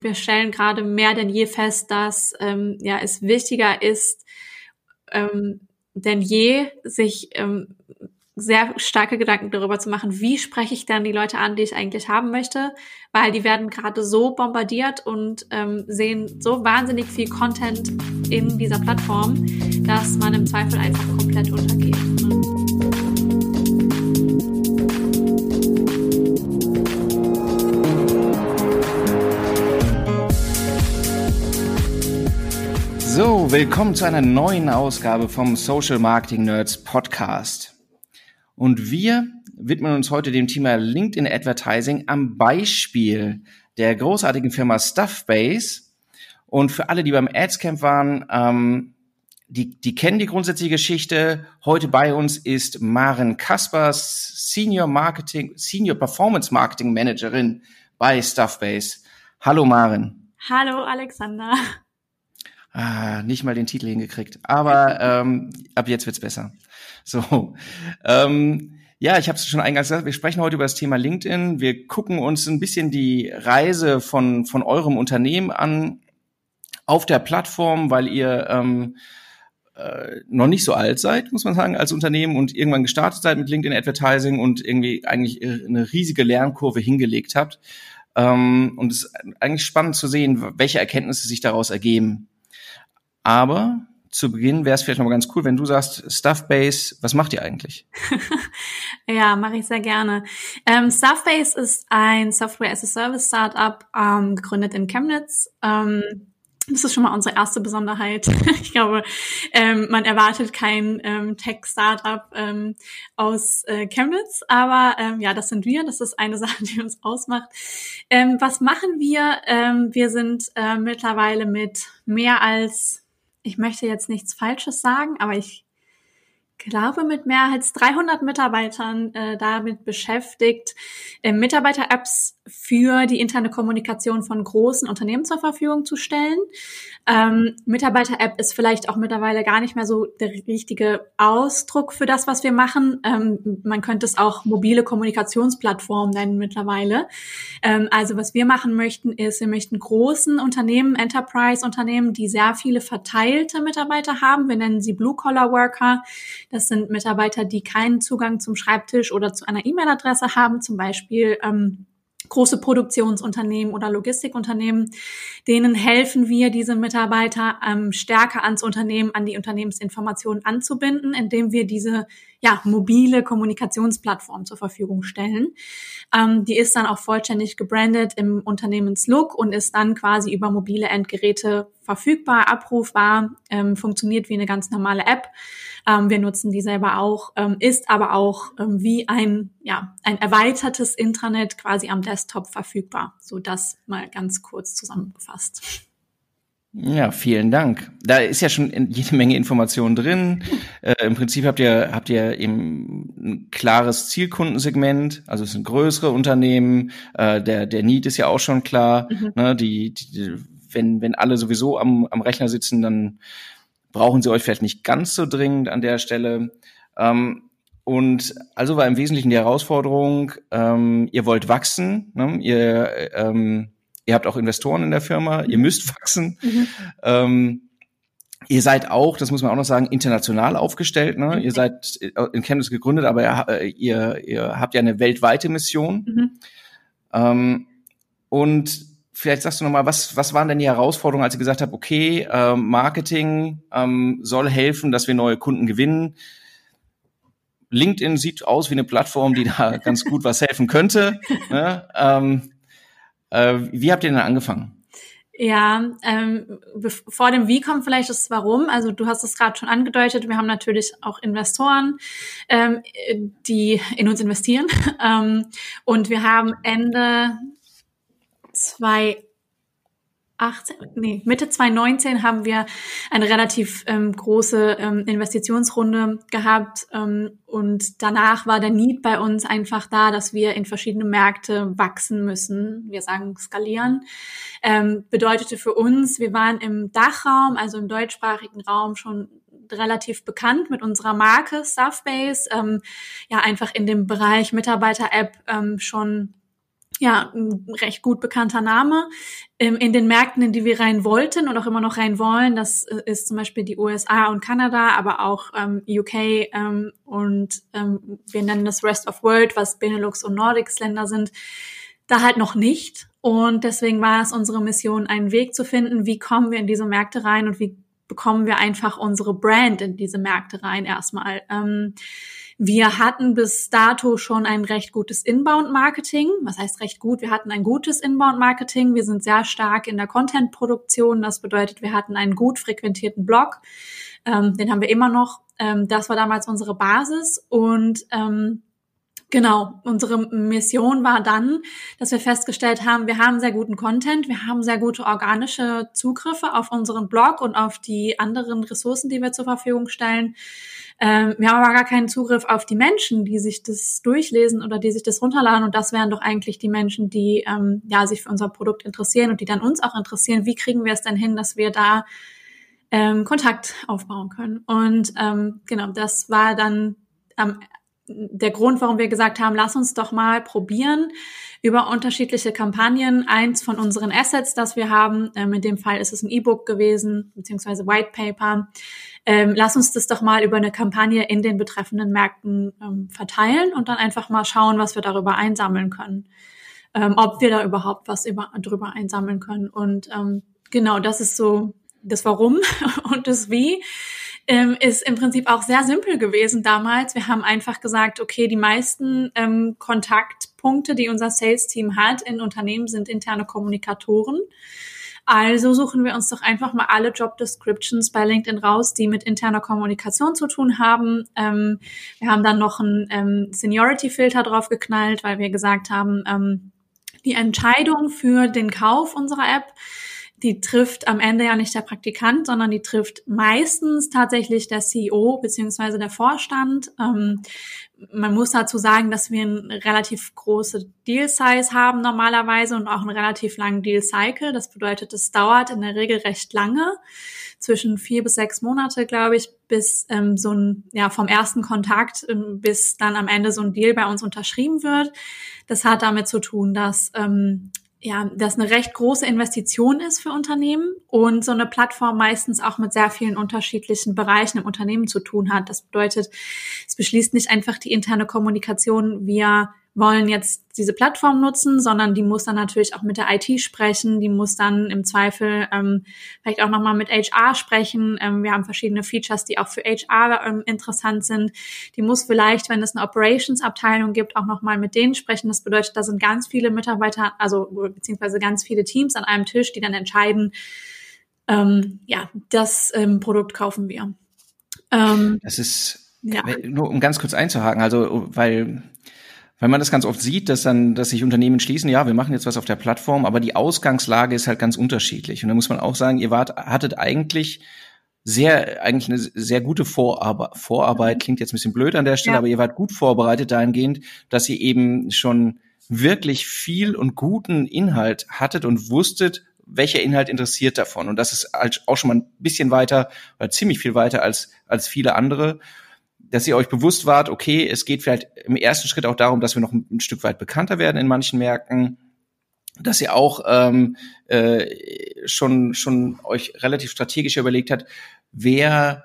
Wir stellen gerade mehr denn je fest, dass ähm, ja es wichtiger ist ähm, denn je, sich ähm, sehr starke Gedanken darüber zu machen, wie spreche ich dann die Leute an, die ich eigentlich haben möchte, weil die werden gerade so bombardiert und ähm, sehen so wahnsinnig viel Content in dieser Plattform, dass man im Zweifel einfach komplett untergeht. Willkommen zu einer neuen Ausgabe vom Social Marketing Nerds Podcast. Und wir widmen uns heute dem Thema LinkedIn Advertising am Beispiel der großartigen Firma Stuffbase. Und für alle, die beim Adscamp waren, ähm, die, die kennen die grundsätzliche Geschichte. Heute bei uns ist Maren Kaspers, Senior Marketing, Senior Performance Marketing Managerin bei Stuffbase. Hallo Maren. Hallo Alexander. Ah, nicht mal den Titel hingekriegt. Aber ähm, ab jetzt wird's besser. So. Ähm, ja, ich habe es schon eingangs gesagt, wir sprechen heute über das Thema LinkedIn. Wir gucken uns ein bisschen die Reise von, von eurem Unternehmen an auf der Plattform, weil ihr ähm, äh, noch nicht so alt seid, muss man sagen, als Unternehmen und irgendwann gestartet seid mit LinkedIn Advertising und irgendwie eigentlich eine riesige Lernkurve hingelegt habt. Ähm, und es ist eigentlich spannend zu sehen, welche Erkenntnisse sich daraus ergeben. Aber zu Beginn wäre es vielleicht nochmal ganz cool, wenn du sagst, Stuffbase, was macht ihr eigentlich? ja, mache ich sehr gerne. Ähm, Stuffbase ist ein Software-as-a-Service-Startup, ähm, gegründet in Chemnitz. Ähm, das ist schon mal unsere erste Besonderheit. ich glaube, ähm, man erwartet kein ähm, Tech-Startup ähm, aus äh, Chemnitz, aber ähm, ja, das sind wir. Das ist eine Sache, die uns ausmacht. Ähm, was machen wir? Ähm, wir sind äh, mittlerweile mit mehr als ich möchte jetzt nichts Falsches sagen, aber ich glaube, mit mehr als 300 Mitarbeitern äh, damit beschäftigt, äh, Mitarbeiter-Apps für die interne Kommunikation von großen Unternehmen zur Verfügung zu stellen. Ähm, Mitarbeiter-App ist vielleicht auch mittlerweile gar nicht mehr so der richtige Ausdruck für das, was wir machen. Ähm, man könnte es auch mobile Kommunikationsplattform nennen mittlerweile. Ähm, also was wir machen möchten, ist, wir möchten großen Unternehmen, Enterprise-Unternehmen, die sehr viele verteilte Mitarbeiter haben. Wir nennen sie Blue-Collar-Worker das sind Mitarbeiter, die keinen Zugang zum Schreibtisch oder zu einer E-Mail-Adresse haben, zum Beispiel ähm, große Produktionsunternehmen oder Logistikunternehmen, denen helfen wir, diese Mitarbeiter ähm, stärker ans Unternehmen, an die Unternehmensinformationen anzubinden, indem wir diese ja, mobile Kommunikationsplattform zur Verfügung stellen. Ähm, die ist dann auch vollständig gebrandet im Unternehmenslook und ist dann quasi über mobile Endgeräte verfügbar, abrufbar, ähm, funktioniert wie eine ganz normale App. Ähm, wir nutzen die selber auch, ähm, ist aber auch ähm, wie ein, ja, ein erweitertes Intranet quasi am Desktop verfügbar. So das mal ganz kurz zusammengefasst. Ja, vielen Dank. Da ist ja schon jede Menge Informationen drin. Äh, Im Prinzip habt ihr habt ihr eben ein klares Zielkundensegment, also es sind größere Unternehmen. Äh, der der Need ist ja auch schon klar. Mhm. Ne, die, die, wenn wenn alle sowieso am am Rechner sitzen, dann brauchen sie euch vielleicht nicht ganz so dringend an der Stelle. Ähm, und also war im Wesentlichen die Herausforderung: ähm, Ihr wollt wachsen, ne? ihr ähm, Ihr habt auch Investoren in der Firma, ihr müsst wachsen. Mhm. Ähm, ihr seid auch, das muss man auch noch sagen, international aufgestellt. Ne? Mhm. Ihr seid äh, in Chemnitz gegründet, aber ihr, ihr habt ja eine weltweite Mission. Mhm. Ähm, und vielleicht sagst du noch mal, was, was waren denn die Herausforderungen, als ihr gesagt habt, okay, äh, Marketing ähm, soll helfen, dass wir neue Kunden gewinnen. LinkedIn sieht aus wie eine Plattform, die da ganz gut was helfen könnte. Ne? Ähm, äh, wie habt ihr denn angefangen? Ja, ähm, vor dem Wie kommt vielleicht das Warum. Also du hast es gerade schon angedeutet. Wir haben natürlich auch Investoren, ähm, die in uns investieren. ähm, und wir haben Ende 2018, nee, Mitte 2019 haben wir eine relativ ähm, große ähm, Investitionsrunde gehabt ähm, und danach war der Need bei uns einfach da, dass wir in verschiedene Märkte wachsen müssen. Wir sagen skalieren. Ähm, bedeutete für uns, wir waren im Dachraum, also im deutschsprachigen Raum schon relativ bekannt mit unserer Marke Stuffbase, ähm, ja einfach in dem Bereich Mitarbeiter-App ähm, schon ja, ein recht gut bekannter Name. Ähm, in den Märkten, in die wir rein wollten und auch immer noch rein wollen, das äh, ist zum Beispiel die USA und Kanada, aber auch ähm, UK ähm, und ähm, wir nennen das Rest of World, was Benelux und Nordics Länder sind, da halt noch nicht. Und deswegen war es unsere Mission, einen Weg zu finden, wie kommen wir in diese Märkte rein und wie bekommen wir einfach unsere Brand in diese Märkte rein erstmal. Ähm, wir hatten bis dato schon ein recht gutes Inbound-Marketing. Was heißt recht gut? Wir hatten ein gutes Inbound-Marketing. Wir sind sehr stark in der Content-Produktion. Das bedeutet, wir hatten einen gut frequentierten Blog. Ähm, den haben wir immer noch. Ähm, das war damals unsere Basis und ähm, Genau, unsere Mission war dann, dass wir festgestellt haben, wir haben sehr guten Content, wir haben sehr gute organische Zugriffe auf unseren Blog und auf die anderen Ressourcen, die wir zur Verfügung stellen. Ähm, wir haben aber gar keinen Zugriff auf die Menschen, die sich das durchlesen oder die sich das runterladen. Und das wären doch eigentlich die Menschen, die ähm, ja sich für unser Produkt interessieren und die dann uns auch interessieren. Wie kriegen wir es denn hin, dass wir da ähm, Kontakt aufbauen können? Und ähm, genau, das war dann ähm, der Grund, warum wir gesagt haben, lass uns doch mal probieren über unterschiedliche Kampagnen. Eins von unseren Assets, das wir haben, ähm, in dem Fall ist es ein E-Book gewesen, beziehungsweise White Paper, ähm, lass uns das doch mal über eine Kampagne in den betreffenden Märkten ähm, verteilen und dann einfach mal schauen, was wir darüber einsammeln können. Ähm, ob wir da überhaupt was über, drüber einsammeln können. Und ähm, genau, das ist so das Warum und das Wie ähm, ist im Prinzip auch sehr simpel gewesen damals. Wir haben einfach gesagt, okay, die meisten ähm, Kontaktpunkte, die unser Sales-Team hat in Unternehmen, sind interne Kommunikatoren. Also suchen wir uns doch einfach mal alle Job Descriptions bei LinkedIn raus, die mit interner Kommunikation zu tun haben. Ähm, wir haben dann noch einen ähm, Seniority-Filter drauf geknallt, weil wir gesagt haben, ähm, die Entscheidung für den Kauf unserer App die trifft am Ende ja nicht der Praktikant, sondern die trifft meistens tatsächlich der CEO beziehungsweise der Vorstand. Ähm, man muss dazu sagen, dass wir eine relativ große Deal-Size haben normalerweise und auch einen relativ langen Deal-Cycle. Das bedeutet, es dauert in der Regel recht lange, zwischen vier bis sechs Monate, glaube ich, bis ähm, so ein, ja, vom ersten Kontakt ähm, bis dann am Ende so ein Deal bei uns unterschrieben wird. Das hat damit zu tun, dass ähm, ja, das eine recht große Investition ist für Unternehmen und so eine Plattform meistens auch mit sehr vielen unterschiedlichen Bereichen im Unternehmen zu tun hat. Das bedeutet, es beschließt nicht einfach die interne Kommunikation via wollen jetzt diese Plattform nutzen, sondern die muss dann natürlich auch mit der IT sprechen, die muss dann im Zweifel ähm, vielleicht auch nochmal mit HR sprechen. Ähm, wir haben verschiedene Features, die auch für HR ähm, interessant sind. Die muss vielleicht, wenn es eine Operations-Abteilung gibt, auch nochmal mit denen sprechen. Das bedeutet, da sind ganz viele Mitarbeiter, also beziehungsweise ganz viele Teams an einem Tisch, die dann entscheiden, ähm, ja, das ähm, Produkt kaufen wir. Ähm, das ist, ja. nur um ganz kurz einzuhaken, also weil weil man das ganz oft sieht, dass dann, dass sich Unternehmen schließen, ja, wir machen jetzt was auf der Plattform, aber die Ausgangslage ist halt ganz unterschiedlich. Und da muss man auch sagen, ihr wart, hattet eigentlich sehr, eigentlich eine sehr gute Vorarbeit, Vorarbeit mhm. klingt jetzt ein bisschen blöd an der Stelle, ja. aber ihr wart gut vorbereitet dahingehend, dass ihr eben schon wirklich viel und guten Inhalt hattet und wusstet, welcher Inhalt interessiert davon. Und das ist halt auch schon mal ein bisschen weiter oder ziemlich viel weiter als, als viele andere dass ihr euch bewusst wart, okay, es geht vielleicht im ersten Schritt auch darum, dass wir noch ein, ein Stück weit bekannter werden in manchen Märkten, dass ihr auch ähm, äh, schon schon euch relativ strategisch überlegt hat, wer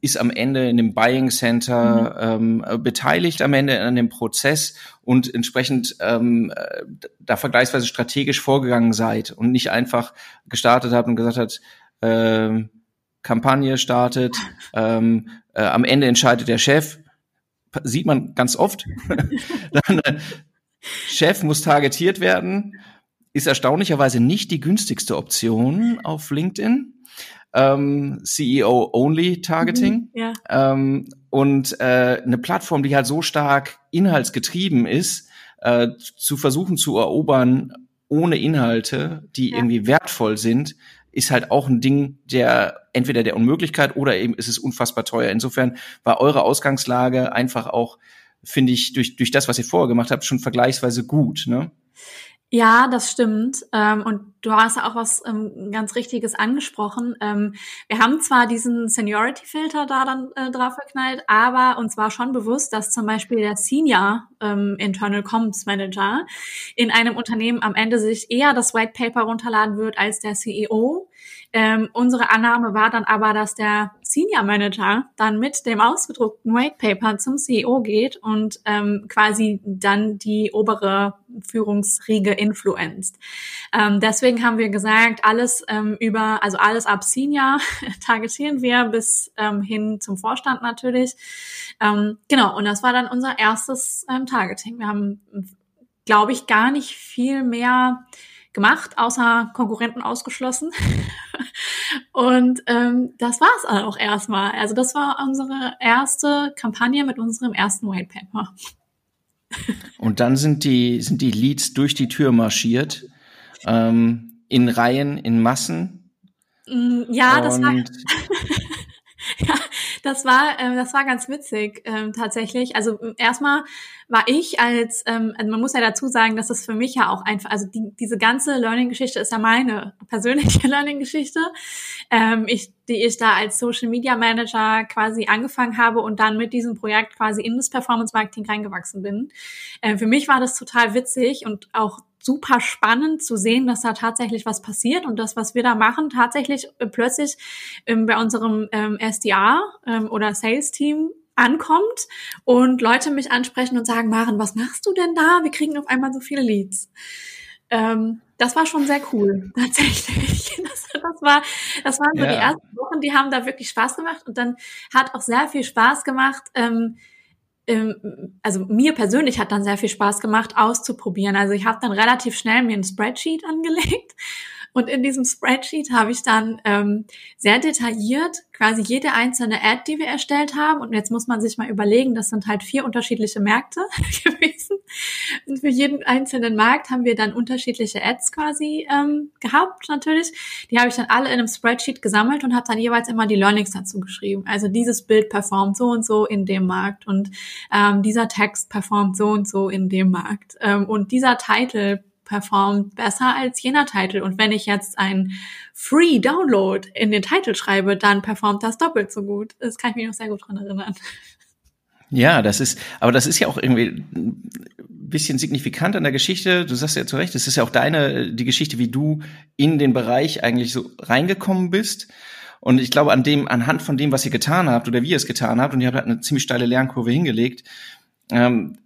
ist am Ende in dem Buying Center mhm. ähm, beteiligt am Ende an dem Prozess und entsprechend ähm, da vergleichsweise strategisch vorgegangen seid und nicht einfach gestartet habt und gesagt hat, ähm, Kampagne startet, ähm, äh, am Ende entscheidet der Chef, sieht man ganz oft. Dann, äh, Chef muss targetiert werden, ist erstaunlicherweise nicht die günstigste Option auf LinkedIn. Ähm, CEO Only Targeting. Mhm, ja. ähm, und äh, eine Plattform, die halt so stark inhaltsgetrieben ist, äh, zu versuchen zu erobern ohne Inhalte, die ja. irgendwie wertvoll sind, ist halt auch ein Ding der entweder der Unmöglichkeit oder eben ist es unfassbar teuer. Insofern war eure Ausgangslage einfach auch, finde ich, durch, durch das, was ihr vorher gemacht habt, schon vergleichsweise gut. Ne? Ja, das stimmt. Ähm, und du hast auch was ähm, ganz Richtiges angesprochen. Ähm, wir haben zwar diesen Seniority-Filter da dann äh, drauf geknallt, aber uns war schon bewusst, dass zum Beispiel der Senior Internal Comms Manager in einem Unternehmen am Ende sich eher das White Paper runterladen wird als der CEO. Unsere Annahme war dann aber, dass der Senior Manager dann mit dem ausgedruckten White Paper zum CEO geht und ähm, quasi dann die obere Führungsriege influenzt. Ähm, deswegen haben wir gesagt, alles ähm, über, also alles ab Senior targetieren wir bis ähm, hin zum Vorstand natürlich. Ähm, genau, und das war dann unser erstes ähm, Targeting. Wir haben, glaube ich, gar nicht viel mehr gemacht, außer Konkurrenten ausgeschlossen. Und ähm, das war es auch erstmal. Also das war unsere erste Kampagne mit unserem ersten White Paper. Und dann sind die, sind die Leads durch die Tür marschiert, ähm, in Reihen, in Massen. Mm, ja, das war. ja, das war, äh, das war ganz witzig ähm, tatsächlich. Also erstmal war ich als, ähm, also man muss ja dazu sagen, dass das für mich ja auch einfach, also die, diese ganze Learning-Geschichte ist ja meine persönliche Learning-Geschichte, ähm, ich, die ich da als Social Media Manager quasi angefangen habe und dann mit diesem Projekt quasi in das Performance Marketing reingewachsen bin. Äh, für mich war das total witzig und auch super spannend zu sehen, dass da tatsächlich was passiert und das, was wir da machen, tatsächlich plötzlich ähm, bei unserem ähm, SDR ähm, oder Sales-Team ankommt und Leute mich ansprechen und sagen, Maren, was machst du denn da? Wir kriegen auf einmal so viele Leads. Ähm, das war schon sehr cool, tatsächlich. Das, das war, das waren so ja. die ersten Wochen, die haben da wirklich Spaß gemacht und dann hat auch sehr viel Spaß gemacht, ähm, ähm, also mir persönlich hat dann sehr viel Spaß gemacht, auszuprobieren. Also ich habe dann relativ schnell mir ein Spreadsheet angelegt und in diesem Spreadsheet habe ich dann ähm, sehr detailliert quasi jede einzelne Ad, die wir erstellt haben. Und jetzt muss man sich mal überlegen, das sind halt vier unterschiedliche Märkte gewesen. Und für jeden einzelnen Markt haben wir dann unterschiedliche Ads quasi ähm, gehabt, natürlich. Die habe ich dann alle in einem Spreadsheet gesammelt und habe dann jeweils immer die Learnings dazu geschrieben. Also dieses Bild performt so und so in dem Markt und ähm, dieser Text performt so und so in dem Markt. Ähm, und dieser Titel performt besser als jener Titel. Und wenn ich jetzt ein Free Download in den Titel schreibe, dann performt das doppelt so gut. Das kann ich mich noch sehr gut dran erinnern. Ja, das ist, aber das ist ja auch irgendwie ein bisschen signifikant an der Geschichte. Du sagst ja zu Recht, es ist ja auch deine, die Geschichte, wie du in den Bereich eigentlich so reingekommen bist. Und ich glaube, an dem, anhand von dem, was ihr getan habt oder wie ihr es getan habt, und ihr habt halt eine ziemlich steile Lernkurve hingelegt, ähm,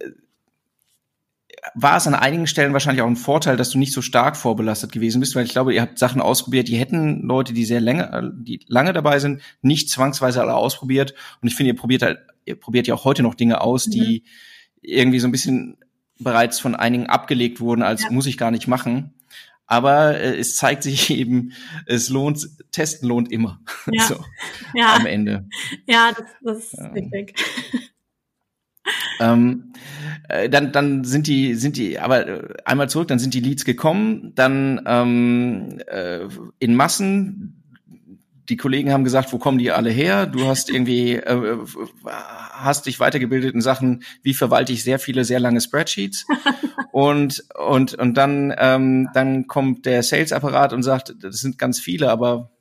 war es an einigen Stellen wahrscheinlich auch ein Vorteil, dass du nicht so stark vorbelastet gewesen bist, weil ich glaube, ihr habt Sachen ausprobiert, die hätten Leute, die sehr lange, die lange dabei sind, nicht zwangsweise alle ausprobiert. Und ich finde, ihr probiert halt, ihr probiert ja auch heute noch Dinge aus, mhm. die irgendwie so ein bisschen bereits von einigen abgelegt wurden, als ja. muss ich gar nicht machen. Aber äh, es zeigt sich eben, es lohnt, testen lohnt immer. Ja. so, ja. Am Ende. Ja, das, das ist ja. richtig. Ähm, äh, dann, dann sind die, sind die, aber äh, einmal zurück, dann sind die Leads gekommen, dann ähm, äh, in Massen. Die Kollegen haben gesagt, wo kommen die alle her? Du hast irgendwie, äh, hast dich weitergebildet in Sachen, wie verwalte ich sehr viele, sehr lange Spreadsheets. und, und, und dann, ähm, dann kommt der Sales-Apparat und sagt, das sind ganz viele, aber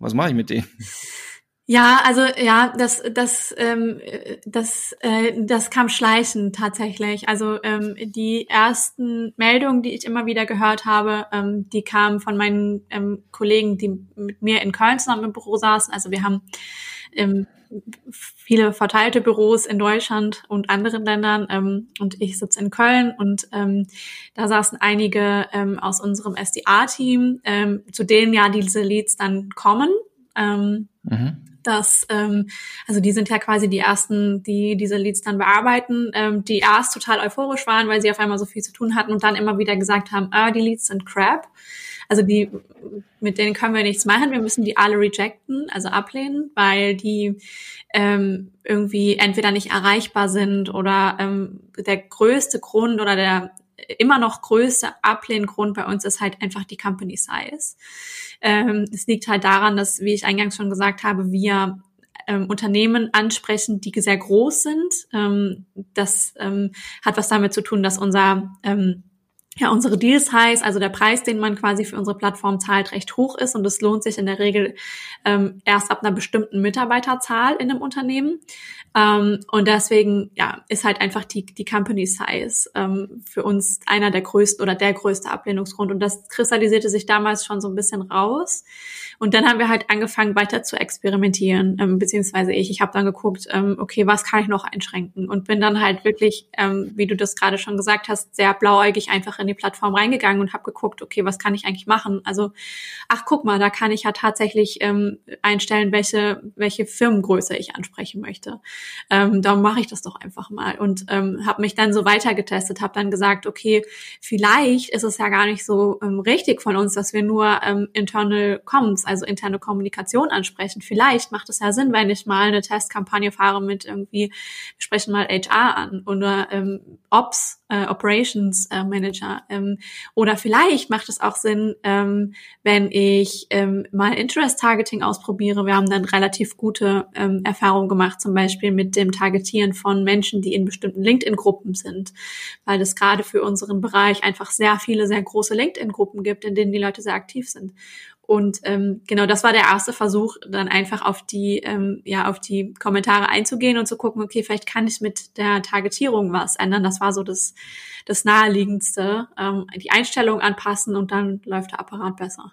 was mache ich mit denen? Ja, also ja, das, das, ähm, das, äh, das kam schleichend tatsächlich. Also ähm, die ersten Meldungen, die ich immer wieder gehört habe, ähm, die kamen von meinen ähm, Kollegen, die mit mir in Köln zusammen im Büro saßen. Also wir haben ähm, viele verteilte Büros in Deutschland und anderen Ländern ähm, und ich sitze in Köln und ähm, da saßen einige ähm, aus unserem SDA-Team, ähm, zu denen ja diese Leads dann kommen. Ähm, mhm dass, ähm, also die sind ja quasi die ersten, die diese Leads dann bearbeiten, ähm, die erst total euphorisch waren, weil sie auf einmal so viel zu tun hatten und dann immer wieder gesagt haben, ah, die Leads sind crap. Also die, mit denen können wir nichts machen, wir müssen die alle rejecten, also ablehnen, weil die ähm, irgendwie entweder nicht erreichbar sind oder ähm, der größte Grund oder der immer noch größte Ablehngrund bei uns ist halt einfach die Company Size. Ähm, es liegt halt daran, dass, wie ich eingangs schon gesagt habe, wir ähm, Unternehmen ansprechen, die sehr groß sind. Ähm, das ähm, hat was damit zu tun, dass unser ähm, ja, unsere Deal Size, also der Preis, den man quasi für unsere Plattform zahlt, recht hoch ist und es lohnt sich in der Regel ähm, erst ab einer bestimmten Mitarbeiterzahl in einem Unternehmen. Ähm, und deswegen ja, ist halt einfach die, die Company Size ähm, für uns einer der größten oder der größte Ablehnungsgrund. Und das kristallisierte sich damals schon so ein bisschen raus. Und dann haben wir halt angefangen, weiter zu experimentieren, ähm, beziehungsweise ich. Ich habe dann geguckt, ähm, okay, was kann ich noch einschränken? Und bin dann halt wirklich, ähm, wie du das gerade schon gesagt hast, sehr blauäugig einfach in die Plattform reingegangen und habe geguckt, okay, was kann ich eigentlich machen? Also, ach guck mal, da kann ich ja tatsächlich ähm, einstellen, welche, welche Firmengröße ich ansprechen möchte. Ähm, darum mache ich das doch einfach mal. Und ähm, habe mich dann so weiter getestet, habe dann gesagt, okay, vielleicht ist es ja gar nicht so ähm, richtig von uns, dass wir nur ähm, internal Comms also interne Kommunikation ansprechen. Vielleicht macht es ja Sinn, wenn ich mal eine Testkampagne fahre mit irgendwie, wir sprechen mal HR an oder ähm, Ops, äh, Operations äh, Manager. Ähm, oder vielleicht macht es auch Sinn, ähm, wenn ich ähm, mal Interest-Targeting ausprobiere. Wir haben dann relativ gute ähm, Erfahrungen gemacht, zum Beispiel mit dem Targetieren von Menschen, die in bestimmten LinkedIn-Gruppen sind, weil es gerade für unseren Bereich einfach sehr viele, sehr große LinkedIn-Gruppen gibt, in denen die Leute sehr aktiv sind. Und ähm, genau, das war der erste Versuch, dann einfach auf die, ähm, ja, auf die Kommentare einzugehen und zu gucken, okay, vielleicht kann ich mit der Targetierung was ändern. Das war so das, das naheliegendste. Ähm, die Einstellung anpassen und dann läuft der Apparat besser.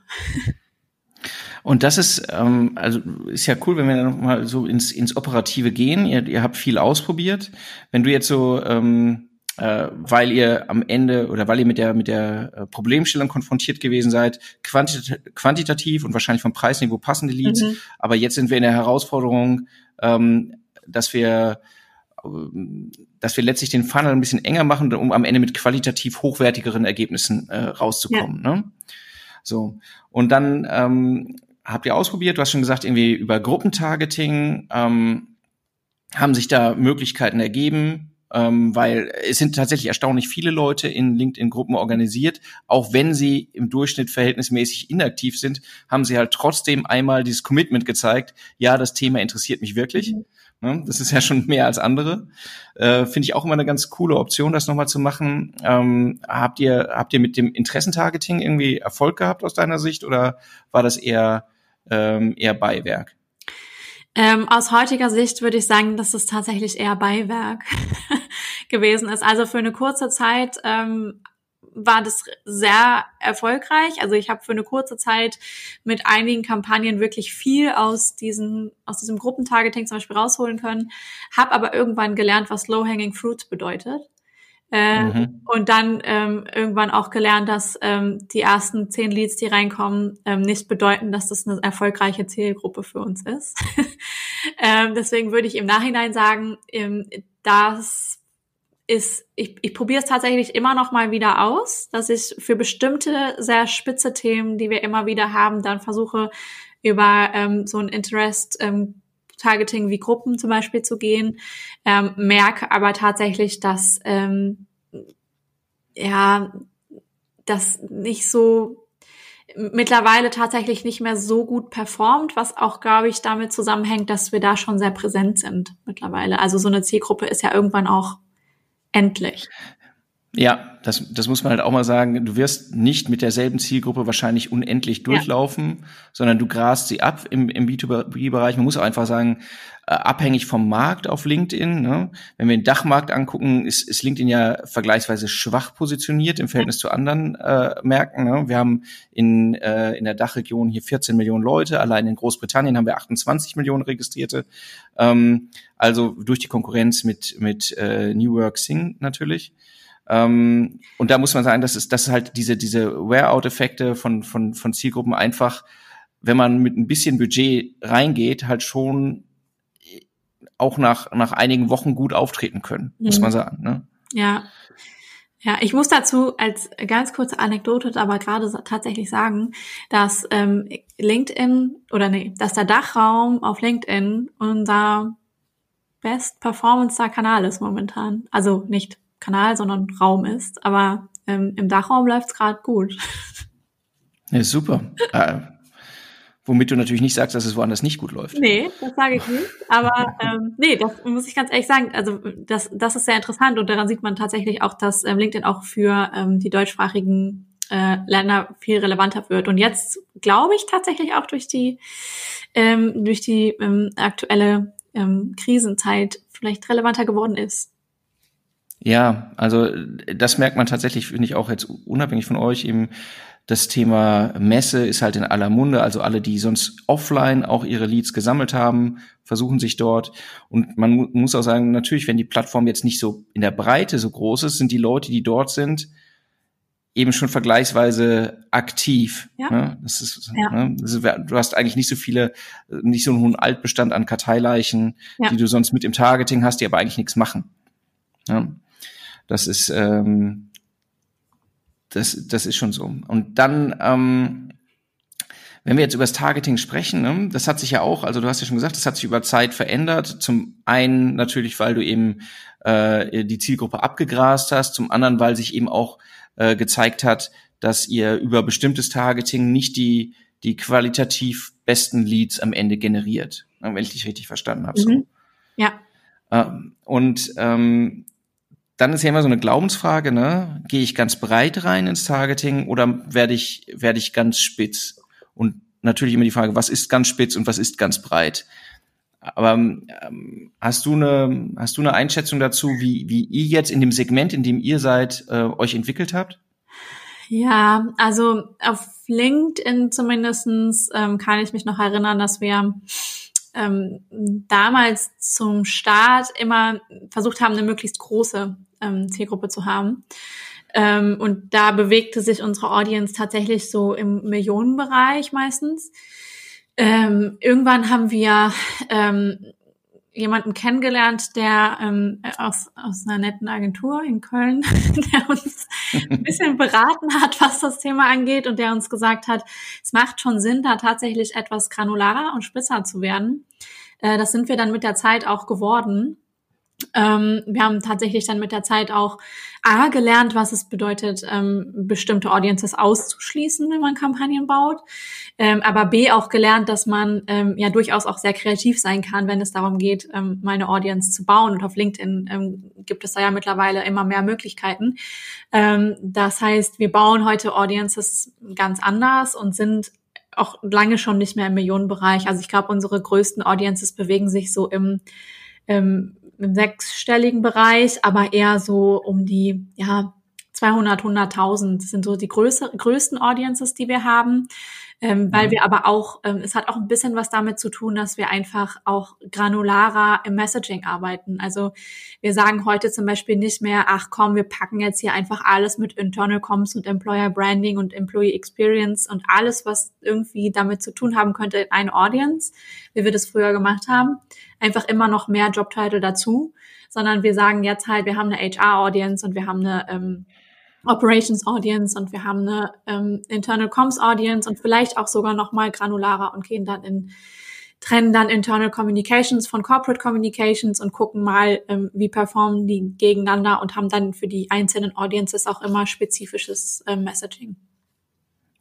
Und das ist, ähm, also ist ja cool, wenn wir dann mal so ins, ins Operative gehen. Ihr, ihr habt viel ausprobiert. Wenn du jetzt so ähm, äh, weil ihr am Ende oder weil ihr mit der mit der äh, Problemstellung konfrontiert gewesen seid, quantit quantitativ und wahrscheinlich vom Preisniveau passende Leads. Mhm. Aber jetzt sind wir in der Herausforderung, ähm, dass wir dass wir letztlich den Funnel ein bisschen enger machen, um am Ende mit qualitativ hochwertigeren Ergebnissen äh, rauszukommen. Ja. Ne? So und dann ähm, habt ihr ausprobiert. Du hast schon gesagt, irgendwie über Gruppentargeting ähm, haben sich da Möglichkeiten ergeben ähm, weil es sind tatsächlich erstaunlich viele Leute in LinkedIn-Gruppen organisiert. Auch wenn sie im Durchschnitt verhältnismäßig inaktiv sind, haben sie halt trotzdem einmal dieses Commitment gezeigt, ja, das Thema interessiert mich wirklich. Mhm. Ne? Das ist ja schon mehr als andere. Äh, Finde ich auch immer eine ganz coole Option, das nochmal zu machen. Ähm, habt ihr, habt ihr mit dem Interessentargeting irgendwie Erfolg gehabt aus deiner Sicht oder war das eher, ähm, eher Beiwerk? Ähm, aus heutiger Sicht würde ich sagen, dass es tatsächlich eher Beiwerk gewesen ist. Also für eine kurze Zeit ähm, war das sehr erfolgreich. Also ich habe für eine kurze Zeit mit einigen Kampagnen wirklich viel aus diesem aus diesem Gruppentargeting zum Beispiel rausholen können, habe aber irgendwann gelernt, was Low-Hanging Fruits bedeutet. Äh, mhm. Und dann ähm, irgendwann auch gelernt, dass ähm, die ersten zehn Leads, die reinkommen, ähm, nicht bedeuten, dass das eine erfolgreiche Zielgruppe für uns ist. ähm, deswegen würde ich im Nachhinein sagen, ähm, das ist, ich, ich probiere es tatsächlich immer noch mal wieder aus, dass ich für bestimmte sehr spitze Themen, die wir immer wieder haben, dann versuche über ähm, so ein Interest ähm, Targeting wie Gruppen zum Beispiel zu gehen, ähm, merke aber tatsächlich, dass ähm, ja das nicht so mittlerweile tatsächlich nicht mehr so gut performt, was auch, glaube ich, damit zusammenhängt, dass wir da schon sehr präsent sind mittlerweile. Also so eine Zielgruppe ist ja irgendwann auch endlich. Ja, das, das muss man halt auch mal sagen. Du wirst nicht mit derselben Zielgruppe wahrscheinlich unendlich durchlaufen, ja. sondern du grast sie ab im, im B2B-Bereich. Man muss auch einfach sagen, äh, abhängig vom Markt auf LinkedIn. Ne? Wenn wir den Dachmarkt angucken, ist, ist LinkedIn ja vergleichsweise schwach positioniert im Verhältnis zu anderen äh, Märkten. Ne? Wir haben in, äh, in der Dachregion hier 14 Millionen Leute. Allein in Großbritannien haben wir 28 Millionen Registrierte. Ähm, also durch die Konkurrenz mit, mit äh, New Work Sing natürlich. Ähm, und da muss man sagen, dass es, dass halt diese, diese Wear-out-Effekte von, von, von Zielgruppen einfach, wenn man mit ein bisschen Budget reingeht, halt schon auch nach, nach einigen Wochen gut auftreten können, mhm. muss man sagen. Ne? Ja. Ja, ich muss dazu als ganz kurze Anekdote aber gerade tatsächlich sagen, dass ähm, LinkedIn oder nee, dass der Dachraum auf LinkedIn unser best performance Kanal ist momentan. Also nicht Kanal, sondern Raum ist. Aber ähm, im Dachraum läuft es gerade gut. Ja, super. äh, Womit du natürlich nicht sagst, dass es woanders nicht gut läuft. Nee, das sage ich nicht. Aber ähm, nee, das muss ich ganz ehrlich sagen. Also das, das ist sehr interessant und daran sieht man tatsächlich auch, dass ähm, LinkedIn auch für ähm, die deutschsprachigen äh, Länder viel relevanter wird. Und jetzt glaube ich tatsächlich auch durch die ähm, durch die ähm, aktuelle ähm, Krisenzeit vielleicht relevanter geworden ist. Ja, also das merkt man tatsächlich, finde ich auch jetzt unabhängig von euch eben. Das Thema Messe ist halt in aller Munde. Also alle, die sonst offline auch ihre Leads gesammelt haben, versuchen sich dort. Und man mu muss auch sagen, natürlich, wenn die Plattform jetzt nicht so in der Breite so groß ist, sind die Leute, die dort sind, eben schon vergleichsweise aktiv. Ja. Ne? Das ist, ja. ne? du hast eigentlich nicht so viele, nicht so einen hohen Altbestand an Karteileichen, ja. die du sonst mit im Targeting hast, die aber eigentlich nichts machen. Ja? Das ist, ähm, das, das ist schon so. Und dann, ähm, wenn wir jetzt über das Targeting sprechen, ne, das hat sich ja auch, also du hast ja schon gesagt, das hat sich über Zeit verändert. Zum einen natürlich, weil du eben äh, die Zielgruppe abgegrast hast, zum anderen, weil sich eben auch äh, gezeigt hat, dass ihr über bestimmtes Targeting nicht die, die qualitativ besten Leads am Ende generiert, ne, wenn ich dich richtig verstanden habe. Mhm. So. Ja. Ähm, und ähm, dann ist ja immer so eine Glaubensfrage, ne? Gehe ich ganz breit rein ins Targeting oder werde ich, werde ich ganz spitz? Und natürlich immer die Frage, was ist ganz spitz und was ist ganz breit? Aber ähm, hast du eine hast du eine Einschätzung dazu, wie wie ihr jetzt in dem Segment, in dem ihr seid, äh, euch entwickelt habt? Ja, also auf LinkedIn zumindestens ähm, kann ich mich noch erinnern, dass wir ähm, damals zum Start immer versucht haben, eine möglichst große ähm, Zielgruppe zu haben. Ähm, und da bewegte sich unsere Audience tatsächlich so im Millionenbereich meistens. Ähm, irgendwann haben wir ähm, jemanden kennengelernt, der ähm, aus, aus einer netten Agentur in Köln, der uns ein bisschen beraten hat, was das Thema angeht und der uns gesagt hat, es macht schon Sinn, da tatsächlich etwas granularer und spitzer zu werden. Äh, das sind wir dann mit der Zeit auch geworden. Ähm, wir haben tatsächlich dann mit der Zeit auch A gelernt, was es bedeutet, ähm, bestimmte Audiences auszuschließen, wenn man Kampagnen baut. Ähm, aber B auch gelernt, dass man ähm, ja durchaus auch sehr kreativ sein kann, wenn es darum geht, ähm, mal eine Audience zu bauen. Und auf LinkedIn ähm, gibt es da ja mittlerweile immer mehr Möglichkeiten. Ähm, das heißt, wir bauen heute Audiences ganz anders und sind auch lange schon nicht mehr im Millionenbereich. Also ich glaube, unsere größten Audiences bewegen sich so im, im im sechsstelligen Bereich, aber eher so um die, ja, 200, 100.000 sind so die größer, größten Audiences, die wir haben ähm, weil mhm. wir aber auch, ähm, es hat auch ein bisschen was damit zu tun, dass wir einfach auch granularer im Messaging arbeiten. Also wir sagen heute zum Beispiel nicht mehr, ach komm, wir packen jetzt hier einfach alles mit Internal Comms und Employer Branding und Employee Experience und alles, was irgendwie damit zu tun haben könnte, in eine Audience, wie wir das früher gemacht haben. Einfach immer noch mehr Jobtitle dazu, sondern wir sagen jetzt halt, wir haben eine HR-Audience und wir haben eine ähm, Operations Audience und wir haben eine ähm, Internal Comms Audience und vielleicht auch sogar noch mal granularer und gehen dann in trennen dann Internal Communications von Corporate Communications und gucken mal, ähm, wie performen die gegeneinander und haben dann für die einzelnen Audiences auch immer spezifisches ähm, Messaging.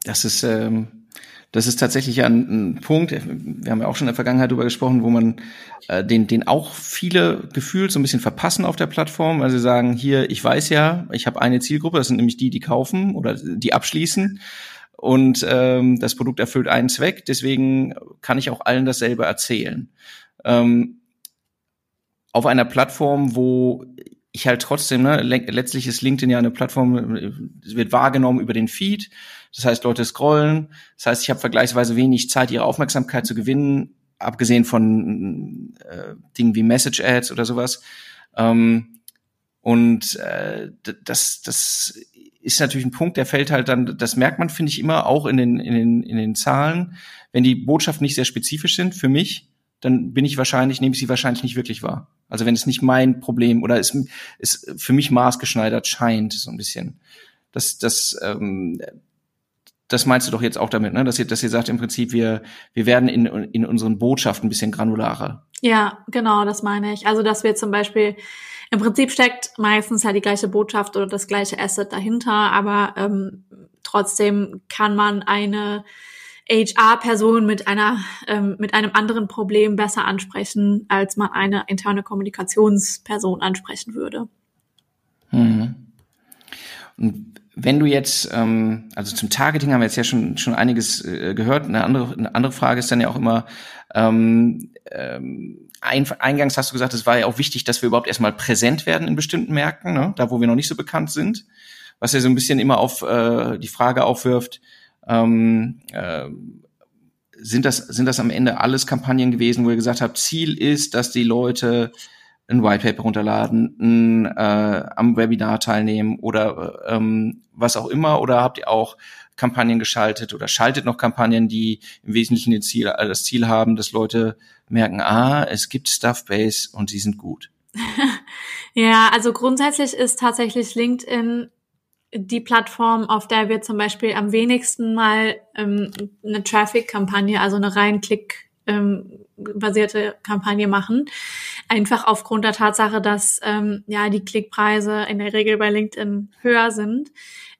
Das ist ähm, das ist tatsächlich ein, ein Punkt, wir haben ja auch schon in der Vergangenheit darüber gesprochen, wo man äh, den, den auch viele gefühlt so ein bisschen verpassen auf der Plattform, weil sie sagen, hier, ich weiß ja, ich habe eine Zielgruppe, das sind nämlich die, die kaufen oder die abschließen und ähm, das Produkt erfüllt einen Zweck, deswegen kann ich auch allen dasselbe erzählen. Ähm, auf einer Plattform, wo ich halt trotzdem, ne, letztlich ist LinkedIn ja eine Plattform, es wird wahrgenommen über den Feed. Das heißt, Leute scrollen. Das heißt, ich habe vergleichsweise wenig Zeit, ihre Aufmerksamkeit zu gewinnen, abgesehen von äh, Dingen wie Message Ads oder sowas. Ähm, und äh, das, das ist natürlich ein Punkt, der fällt halt dann, das merkt man, finde ich, immer auch in den, in, den, in den Zahlen. Wenn die Botschaften nicht sehr spezifisch sind für mich, dann bin ich wahrscheinlich, nehme ich sie wahrscheinlich nicht wirklich wahr. Also wenn es nicht mein Problem oder es ist für mich maßgeschneidert scheint, so ein bisschen. Das, das, ähm, das meinst du doch jetzt auch damit, ne? Dass ihr, dass ihr sagt im Prinzip, wir, wir werden in, in unseren Botschaften ein bisschen granularer. Ja, genau, das meine ich. Also, dass wir zum Beispiel, im Prinzip steckt meistens halt die gleiche Botschaft oder das gleiche Asset dahinter, aber ähm, trotzdem kann man eine HR-Person mit einer ähm, mit einem anderen Problem besser ansprechen, als man eine interne Kommunikationsperson ansprechen würde. Mhm. Und wenn du jetzt, ähm, also zum Targeting haben wir jetzt ja schon schon einiges äh, gehört. Eine andere eine andere Frage ist dann ja auch immer ähm, ähm, ein, eingangs hast du gesagt, es war ja auch wichtig, dass wir überhaupt erstmal präsent werden in bestimmten Märkten, ne? da wo wir noch nicht so bekannt sind. Was ja so ein bisschen immer auf äh, die Frage aufwirft, ähm, äh, sind das, sind das am Ende alles Kampagnen gewesen, wo ihr gesagt habt, Ziel ist, dass die Leute ein Whitepaper runterladen, ein, äh, am Webinar teilnehmen oder ähm, was auch immer? Oder habt ihr auch Kampagnen geschaltet oder schaltet noch Kampagnen, die im Wesentlichen das Ziel, äh, das Ziel haben, dass Leute merken, ah, es gibt Stuffbase und sie sind gut? ja, also grundsätzlich ist tatsächlich LinkedIn die Plattform, auf der wir zum Beispiel am wenigsten mal ähm, eine Traffic-Kampagne, also eine rein Klick ähm, basierte Kampagne machen. Einfach aufgrund der Tatsache, dass ähm, ja die Klickpreise in der Regel bei LinkedIn höher sind.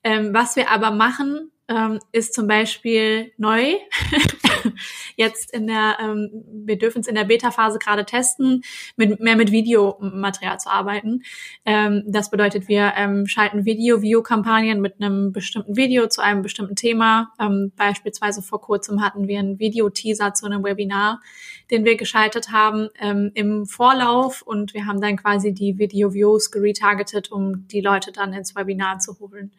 Ähm, was wir aber machen, ähm, ist zum Beispiel neu. Jetzt in der, ähm, wir dürfen es in der Beta-Phase gerade testen, mit, mehr mit Videomaterial zu arbeiten. Ähm, das bedeutet, wir ähm, schalten Video-View-Kampagnen mit einem bestimmten Video zu einem bestimmten Thema. Ähm, beispielsweise vor kurzem hatten wir einen Videoteaser zu einem Webinar, den wir geschaltet haben ähm, im Vorlauf und wir haben dann quasi die Video-Views geretargetet, um die Leute dann ins Webinar zu holen.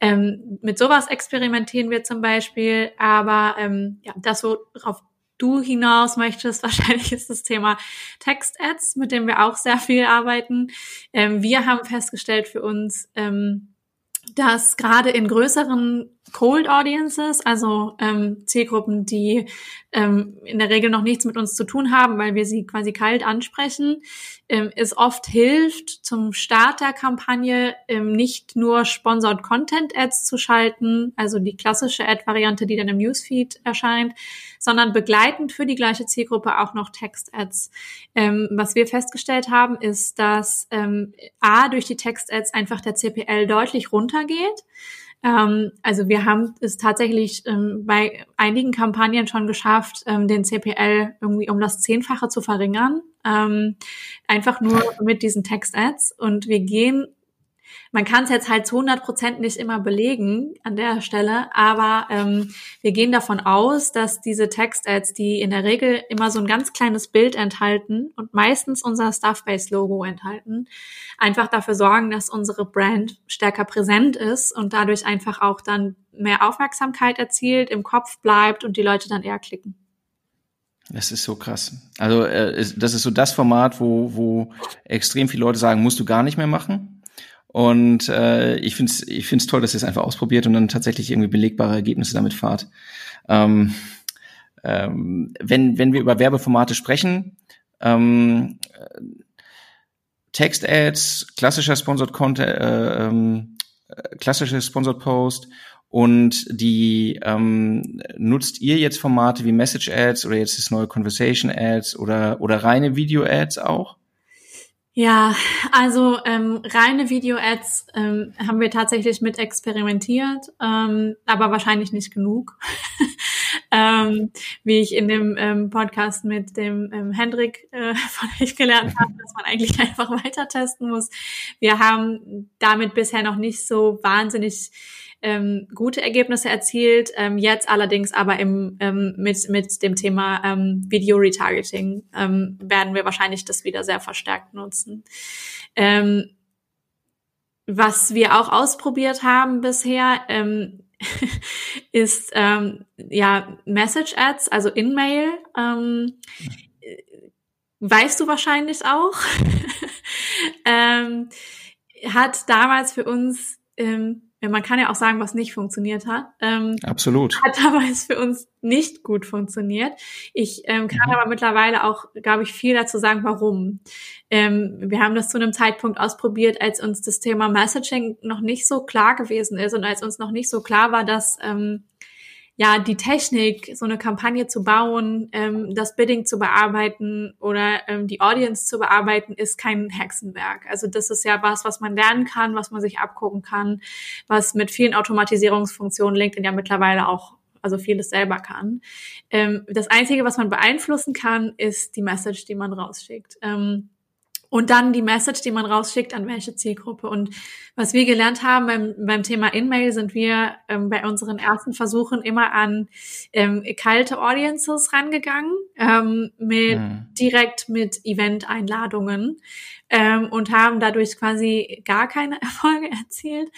Ähm, mit sowas experimentieren wir zum Beispiel, aber ähm, ja, das, worauf du hinaus möchtest, wahrscheinlich ist das Thema Text-Ads, mit dem wir auch sehr viel arbeiten. Ähm, wir haben festgestellt für uns, ähm, dass gerade in größeren Cold Audiences, also ähm, Zielgruppen, die ähm, in der Regel noch nichts mit uns zu tun haben, weil wir sie quasi kalt ansprechen, ähm, es oft hilft, zum Start der Kampagne ähm, nicht nur Sponsored Content Ads zu schalten, also die klassische Ad-Variante, die dann im Newsfeed erscheint, sondern begleitend für die gleiche Zielgruppe auch noch Text-Ads. Ähm, was wir festgestellt haben, ist, dass ähm, A, durch die Text-Ads einfach der CPL deutlich runtergeht. Ähm, also wir haben es tatsächlich ähm, bei einigen Kampagnen schon geschafft, ähm, den CPL irgendwie um das Zehnfache zu verringern. Ähm, einfach nur mit diesen Text-Ads. Und wir gehen man kann es jetzt halt zu 100 Prozent nicht immer belegen an der Stelle, aber ähm, wir gehen davon aus, dass diese Text-Ads, die in der Regel immer so ein ganz kleines Bild enthalten und meistens unser Stuff-Based-Logo enthalten, einfach dafür sorgen, dass unsere Brand stärker präsent ist und dadurch einfach auch dann mehr Aufmerksamkeit erzielt, im Kopf bleibt und die Leute dann eher klicken. Das ist so krass. Also äh, das ist so das Format, wo, wo extrem viele Leute sagen, musst du gar nicht mehr machen. Und äh, ich finde es ich find's toll, dass ihr es einfach ausprobiert und dann tatsächlich irgendwie belegbare Ergebnisse damit fahrt. Ähm, ähm, wenn, wenn wir über Werbeformate sprechen, ähm, Text-Ads, klassischer Sponsored Content, äh, ähm, klassischer Sponsored Post und die ähm, nutzt ihr jetzt Formate wie Message Ads oder jetzt das neue Conversation Ads oder oder reine Video Ads auch? Ja, also ähm, reine Video-Ads ähm, haben wir tatsächlich mit experimentiert, ähm, aber wahrscheinlich nicht genug. ähm, wie ich in dem ähm, Podcast mit dem ähm, Hendrik äh, von euch gelernt habe, dass man eigentlich einfach weiter testen muss. Wir haben damit bisher noch nicht so wahnsinnig ähm, gute Ergebnisse erzielt. Ähm, jetzt allerdings aber im, ähm, mit, mit dem Thema ähm, Video Retargeting ähm, werden wir wahrscheinlich das wieder sehr verstärkt nutzen. Ähm, was wir auch ausprobiert haben bisher, ähm, ist ähm, ja Message Ads, also In-Mail. Ähm, weißt du wahrscheinlich auch. ähm, hat damals für uns ähm, man kann ja auch sagen, was nicht funktioniert hat. Ähm, Absolut. Hat damals für uns nicht gut funktioniert. Ich ähm, kann mhm. aber mittlerweile auch, glaube ich, viel dazu sagen, warum. Ähm, wir haben das zu einem Zeitpunkt ausprobiert, als uns das Thema Messaging noch nicht so klar gewesen ist und als uns noch nicht so klar war, dass ähm, ja, die Technik, so eine Kampagne zu bauen, ähm, das Bidding zu bearbeiten oder ähm, die Audience zu bearbeiten, ist kein Hexenwerk. Also das ist ja was, was man lernen kann, was man sich abgucken kann, was mit vielen Automatisierungsfunktionen LinkedIn ja mittlerweile auch also vieles selber kann. Ähm, das Einzige, was man beeinflussen kann, ist die Message, die man rausschickt. Ähm, und dann die Message, die man rausschickt, an welche Zielgruppe. Und was wir gelernt haben beim, beim Thema In-Mail, sind wir ähm, bei unseren ersten Versuchen immer an ähm, kalte Audiences rangegangen, ähm, mit, mhm. direkt mit Event-Einladungen ähm, und haben dadurch quasi gar keine Erfolge erzielt.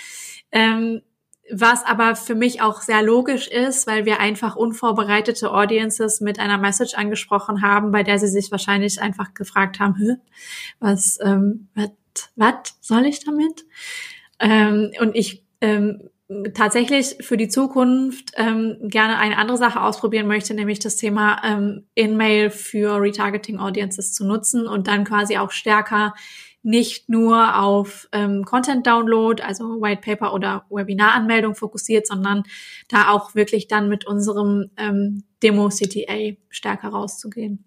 Was aber für mich auch sehr logisch ist, weil wir einfach unvorbereitete Audiences mit einer Message angesprochen haben, bei der sie sich wahrscheinlich einfach gefragt haben, was, ähm, was, soll ich damit? Ähm, und ich ähm, tatsächlich für die Zukunft ähm, gerne eine andere Sache ausprobieren möchte, nämlich das Thema ähm, In-Mail für Retargeting Audiences zu nutzen und dann quasi auch stärker nicht nur auf ähm, Content-Download, also White Paper oder Webinar-Anmeldung fokussiert, sondern da auch wirklich dann mit unserem ähm, Demo-CTA stärker rauszugehen.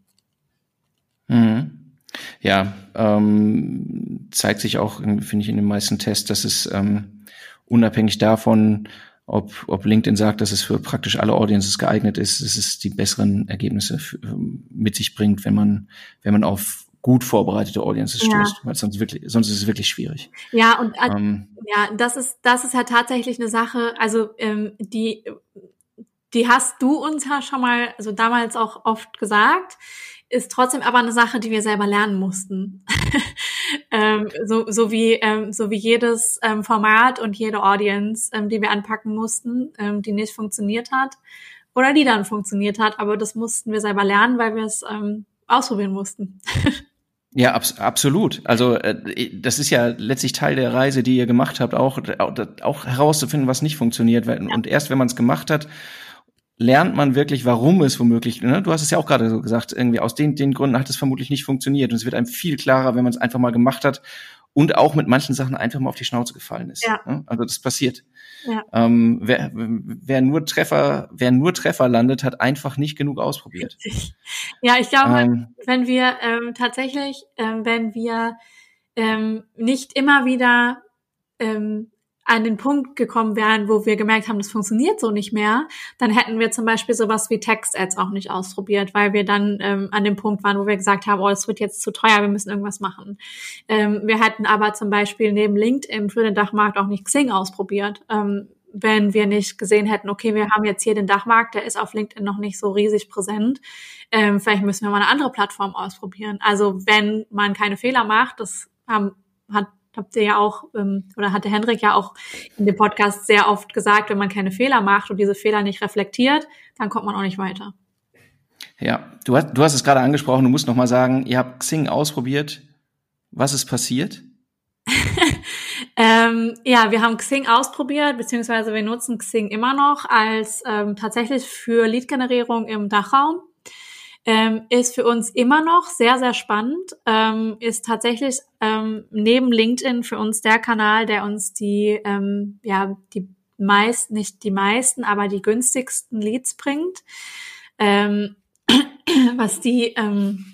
Mhm. Ja, ähm, zeigt sich auch, finde ich, in den meisten Tests, dass es ähm, unabhängig davon, ob, ob LinkedIn sagt, dass es für praktisch alle Audiences geeignet ist, dass es die besseren Ergebnisse mit sich bringt, wenn man, wenn man auf gut vorbereitete Audiences ja. stößt, weil sonst wirklich, sonst ist es wirklich schwierig. Ja, und äh, ähm, ja, das ist, das ist ja tatsächlich eine Sache, also ähm, die, die hast du uns ja schon mal, also damals auch oft gesagt, ist trotzdem aber eine Sache, die wir selber lernen mussten. ähm, so, so wie ähm, so wie jedes ähm, Format und jede Audience, ähm, die wir anpacken mussten, ähm, die nicht funktioniert hat oder die dann funktioniert hat, aber das mussten wir selber lernen, weil wir es ähm, ausprobieren mussten. Ja, abs absolut. Also äh, das ist ja letztlich Teil der Reise, die ihr gemacht habt, auch, auch herauszufinden, was nicht funktioniert. Und erst wenn man es gemacht hat, lernt man wirklich, warum es womöglich, ne? du hast es ja auch gerade so gesagt, irgendwie aus den, den Gründen hat es vermutlich nicht funktioniert. Und es wird einem viel klarer, wenn man es einfach mal gemacht hat und auch mit manchen Sachen einfach mal auf die Schnauze gefallen ist. Ja. Ne? Also das passiert. Ja. Ähm, wer, wer nur Treffer, wer nur Treffer landet, hat einfach nicht genug ausprobiert. Ja, ich glaube, ähm, wenn wir ähm, tatsächlich, ähm, wenn wir ähm, nicht immer wieder ähm, an den Punkt gekommen wären, wo wir gemerkt haben, das funktioniert so nicht mehr, dann hätten wir zum Beispiel sowas wie Text-Ads auch nicht ausprobiert, weil wir dann ähm, an dem Punkt waren, wo wir gesagt haben, oh, es wird jetzt zu teuer, wir müssen irgendwas machen. Ähm, wir hätten aber zum Beispiel neben LinkedIn für den Dachmarkt auch nicht Xing ausprobiert. Ähm, wenn wir nicht gesehen hätten, okay, wir haben jetzt hier den Dachmarkt, der ist auf LinkedIn noch nicht so riesig präsent. Ähm, vielleicht müssen wir mal eine andere Plattform ausprobieren. Also wenn man keine Fehler macht, das haben, hat habt ihr ja auch, ähm, oder hatte Hendrik ja auch in dem Podcast sehr oft gesagt, wenn man keine Fehler macht und diese Fehler nicht reflektiert, dann kommt man auch nicht weiter. Ja, du hast, du hast es gerade angesprochen, du musst noch mal sagen, ihr habt Xing ausprobiert. Was ist passiert? ähm, ja, wir haben Xing ausprobiert, beziehungsweise wir nutzen Xing immer noch als ähm, tatsächlich für Lead-Generierung im Dachraum ähm, ist für uns immer noch sehr, sehr spannend, ähm, ist tatsächlich ähm, neben LinkedIn für uns der Kanal, der uns die, ähm, ja, die meist, nicht die meisten, aber die günstigsten Leads bringt. Ähm, was die ähm,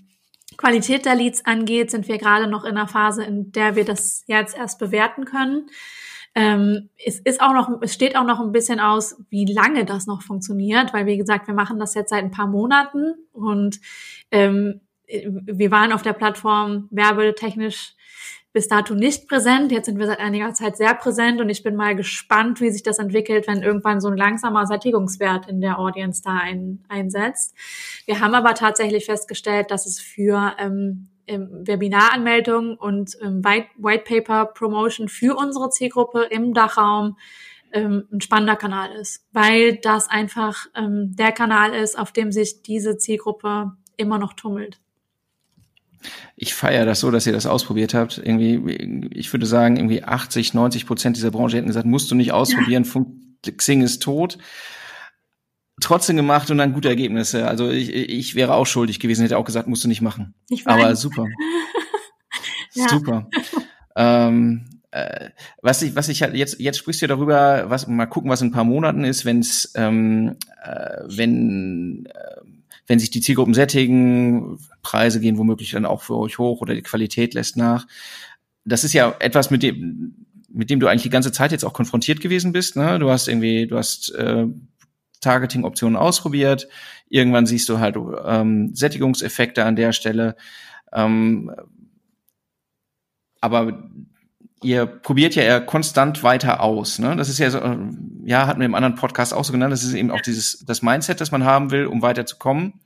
Qualität der Leads angeht, sind wir gerade noch in einer Phase, in der wir das jetzt erst bewerten können. Ähm, es ist auch noch, es steht auch noch ein bisschen aus, wie lange das noch funktioniert, weil wie gesagt, wir machen das jetzt seit ein paar Monaten und ähm, wir waren auf der Plattform werbetechnisch bis dato nicht präsent. Jetzt sind wir seit einiger Zeit sehr präsent und ich bin mal gespannt, wie sich das entwickelt, wenn irgendwann so ein langsamer Sättigungswert in der Audience da ein, einsetzt. Wir haben aber tatsächlich festgestellt, dass es für ähm, Webinaranmeldung und ähm, White, White Paper Promotion für unsere Zielgruppe im Dachraum ähm, ein spannender Kanal ist, weil das einfach ähm, der Kanal ist, auf dem sich diese Zielgruppe immer noch tummelt. Ich feiere das so, dass ihr das ausprobiert habt. Irgendwie, ich würde sagen, irgendwie 80, 90 Prozent dieser Branche hätten gesagt, musst du nicht ausprobieren, ja. Xing ist tot trotzdem gemacht und dann gute Ergebnisse. Also ich, ich wäre auch schuldig gewesen, hätte auch gesagt, musst du nicht machen. Ich weiß. Aber super. Super. ähm, äh, was ich, was ich halt jetzt, jetzt sprichst du darüber, was mal gucken, was in ein paar Monaten ist, wenn es, ähm, äh, wenn, äh, wenn sich die Zielgruppen sättigen, Preise gehen womöglich dann auch für euch hoch oder die Qualität lässt nach. Das ist ja etwas, mit dem, mit dem du eigentlich die ganze Zeit jetzt auch konfrontiert gewesen bist. Ne? Du hast irgendwie, du hast äh, Targeting-Optionen ausprobiert. Irgendwann siehst du halt ähm, Sättigungseffekte an der Stelle. Ähm, aber ihr probiert ja eher konstant weiter aus. Ne? Das ist ja so, äh, ja, hatten wir im anderen Podcast auch so genannt, das ist eben auch dieses das Mindset, das man haben will, um weiterzukommen,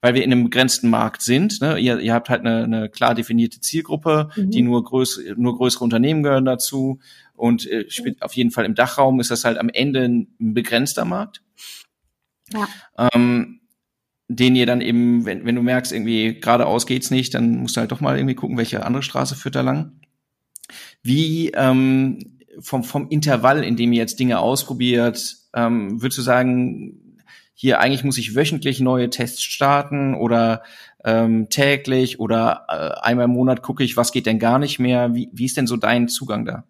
weil wir in einem begrenzten Markt sind. Ne? Ihr, ihr habt halt eine, eine klar definierte Zielgruppe, mhm. die nur, größ, nur größere Unternehmen gehören dazu. Und äh, auf jeden Fall im Dachraum ist das halt am Ende ein begrenzter Markt. Ja. Ähm, den ihr dann eben, wenn, wenn du merkst, irgendwie geradeaus geht's nicht, dann musst du halt doch mal irgendwie gucken, welche andere Straße führt da lang. Wie ähm, vom, vom Intervall, in dem ihr jetzt Dinge ausprobiert, ähm, würdest du sagen, hier eigentlich muss ich wöchentlich neue Tests starten oder ähm, täglich oder äh, einmal im Monat gucke ich, was geht denn gar nicht mehr? Wie, wie ist denn so dein Zugang da?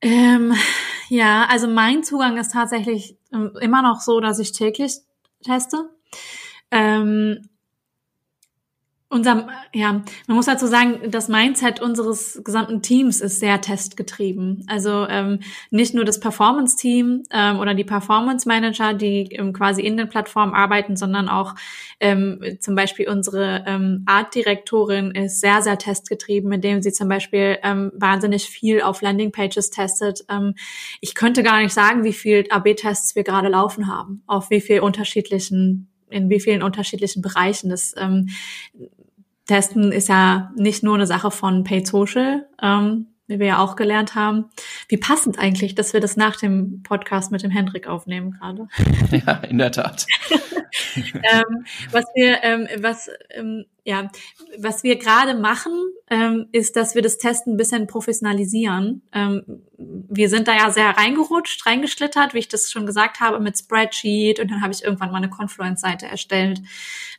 Ähm, ja, also mein Zugang ist tatsächlich immer noch so, dass ich täglich teste. Ähm, unser, ja, man muss dazu sagen, das Mindset unseres gesamten Teams ist sehr testgetrieben. Also ähm, nicht nur das Performance-Team ähm, oder die Performance-Manager, die ähm, quasi in den Plattformen arbeiten, sondern auch ähm, zum Beispiel unsere ähm, Art-Direktorin ist sehr, sehr testgetrieben, indem sie zum Beispiel ähm, wahnsinnig viel auf Landing-Pages testet. Ähm, ich könnte gar nicht sagen, wie viel AB-Tests wir gerade laufen haben, auf wie viel unterschiedlichen in wie vielen unterschiedlichen Bereichen. Das ähm, Testen ist ja nicht nur eine Sache von Paid Social, ähm, wie wir ja auch gelernt haben. Wie passend eigentlich, dass wir das nach dem Podcast mit dem Hendrik aufnehmen gerade. Ja, in der Tat. ähm, was wir, ähm, was, ähm, ja, was wir gerade machen, ähm, ist, dass wir das Testen ein bisschen professionalisieren. Ähm, wir sind da ja sehr reingerutscht, reingeschlittert, wie ich das schon gesagt habe, mit Spreadsheet und dann habe ich irgendwann mal eine Confluence-Seite erstellt,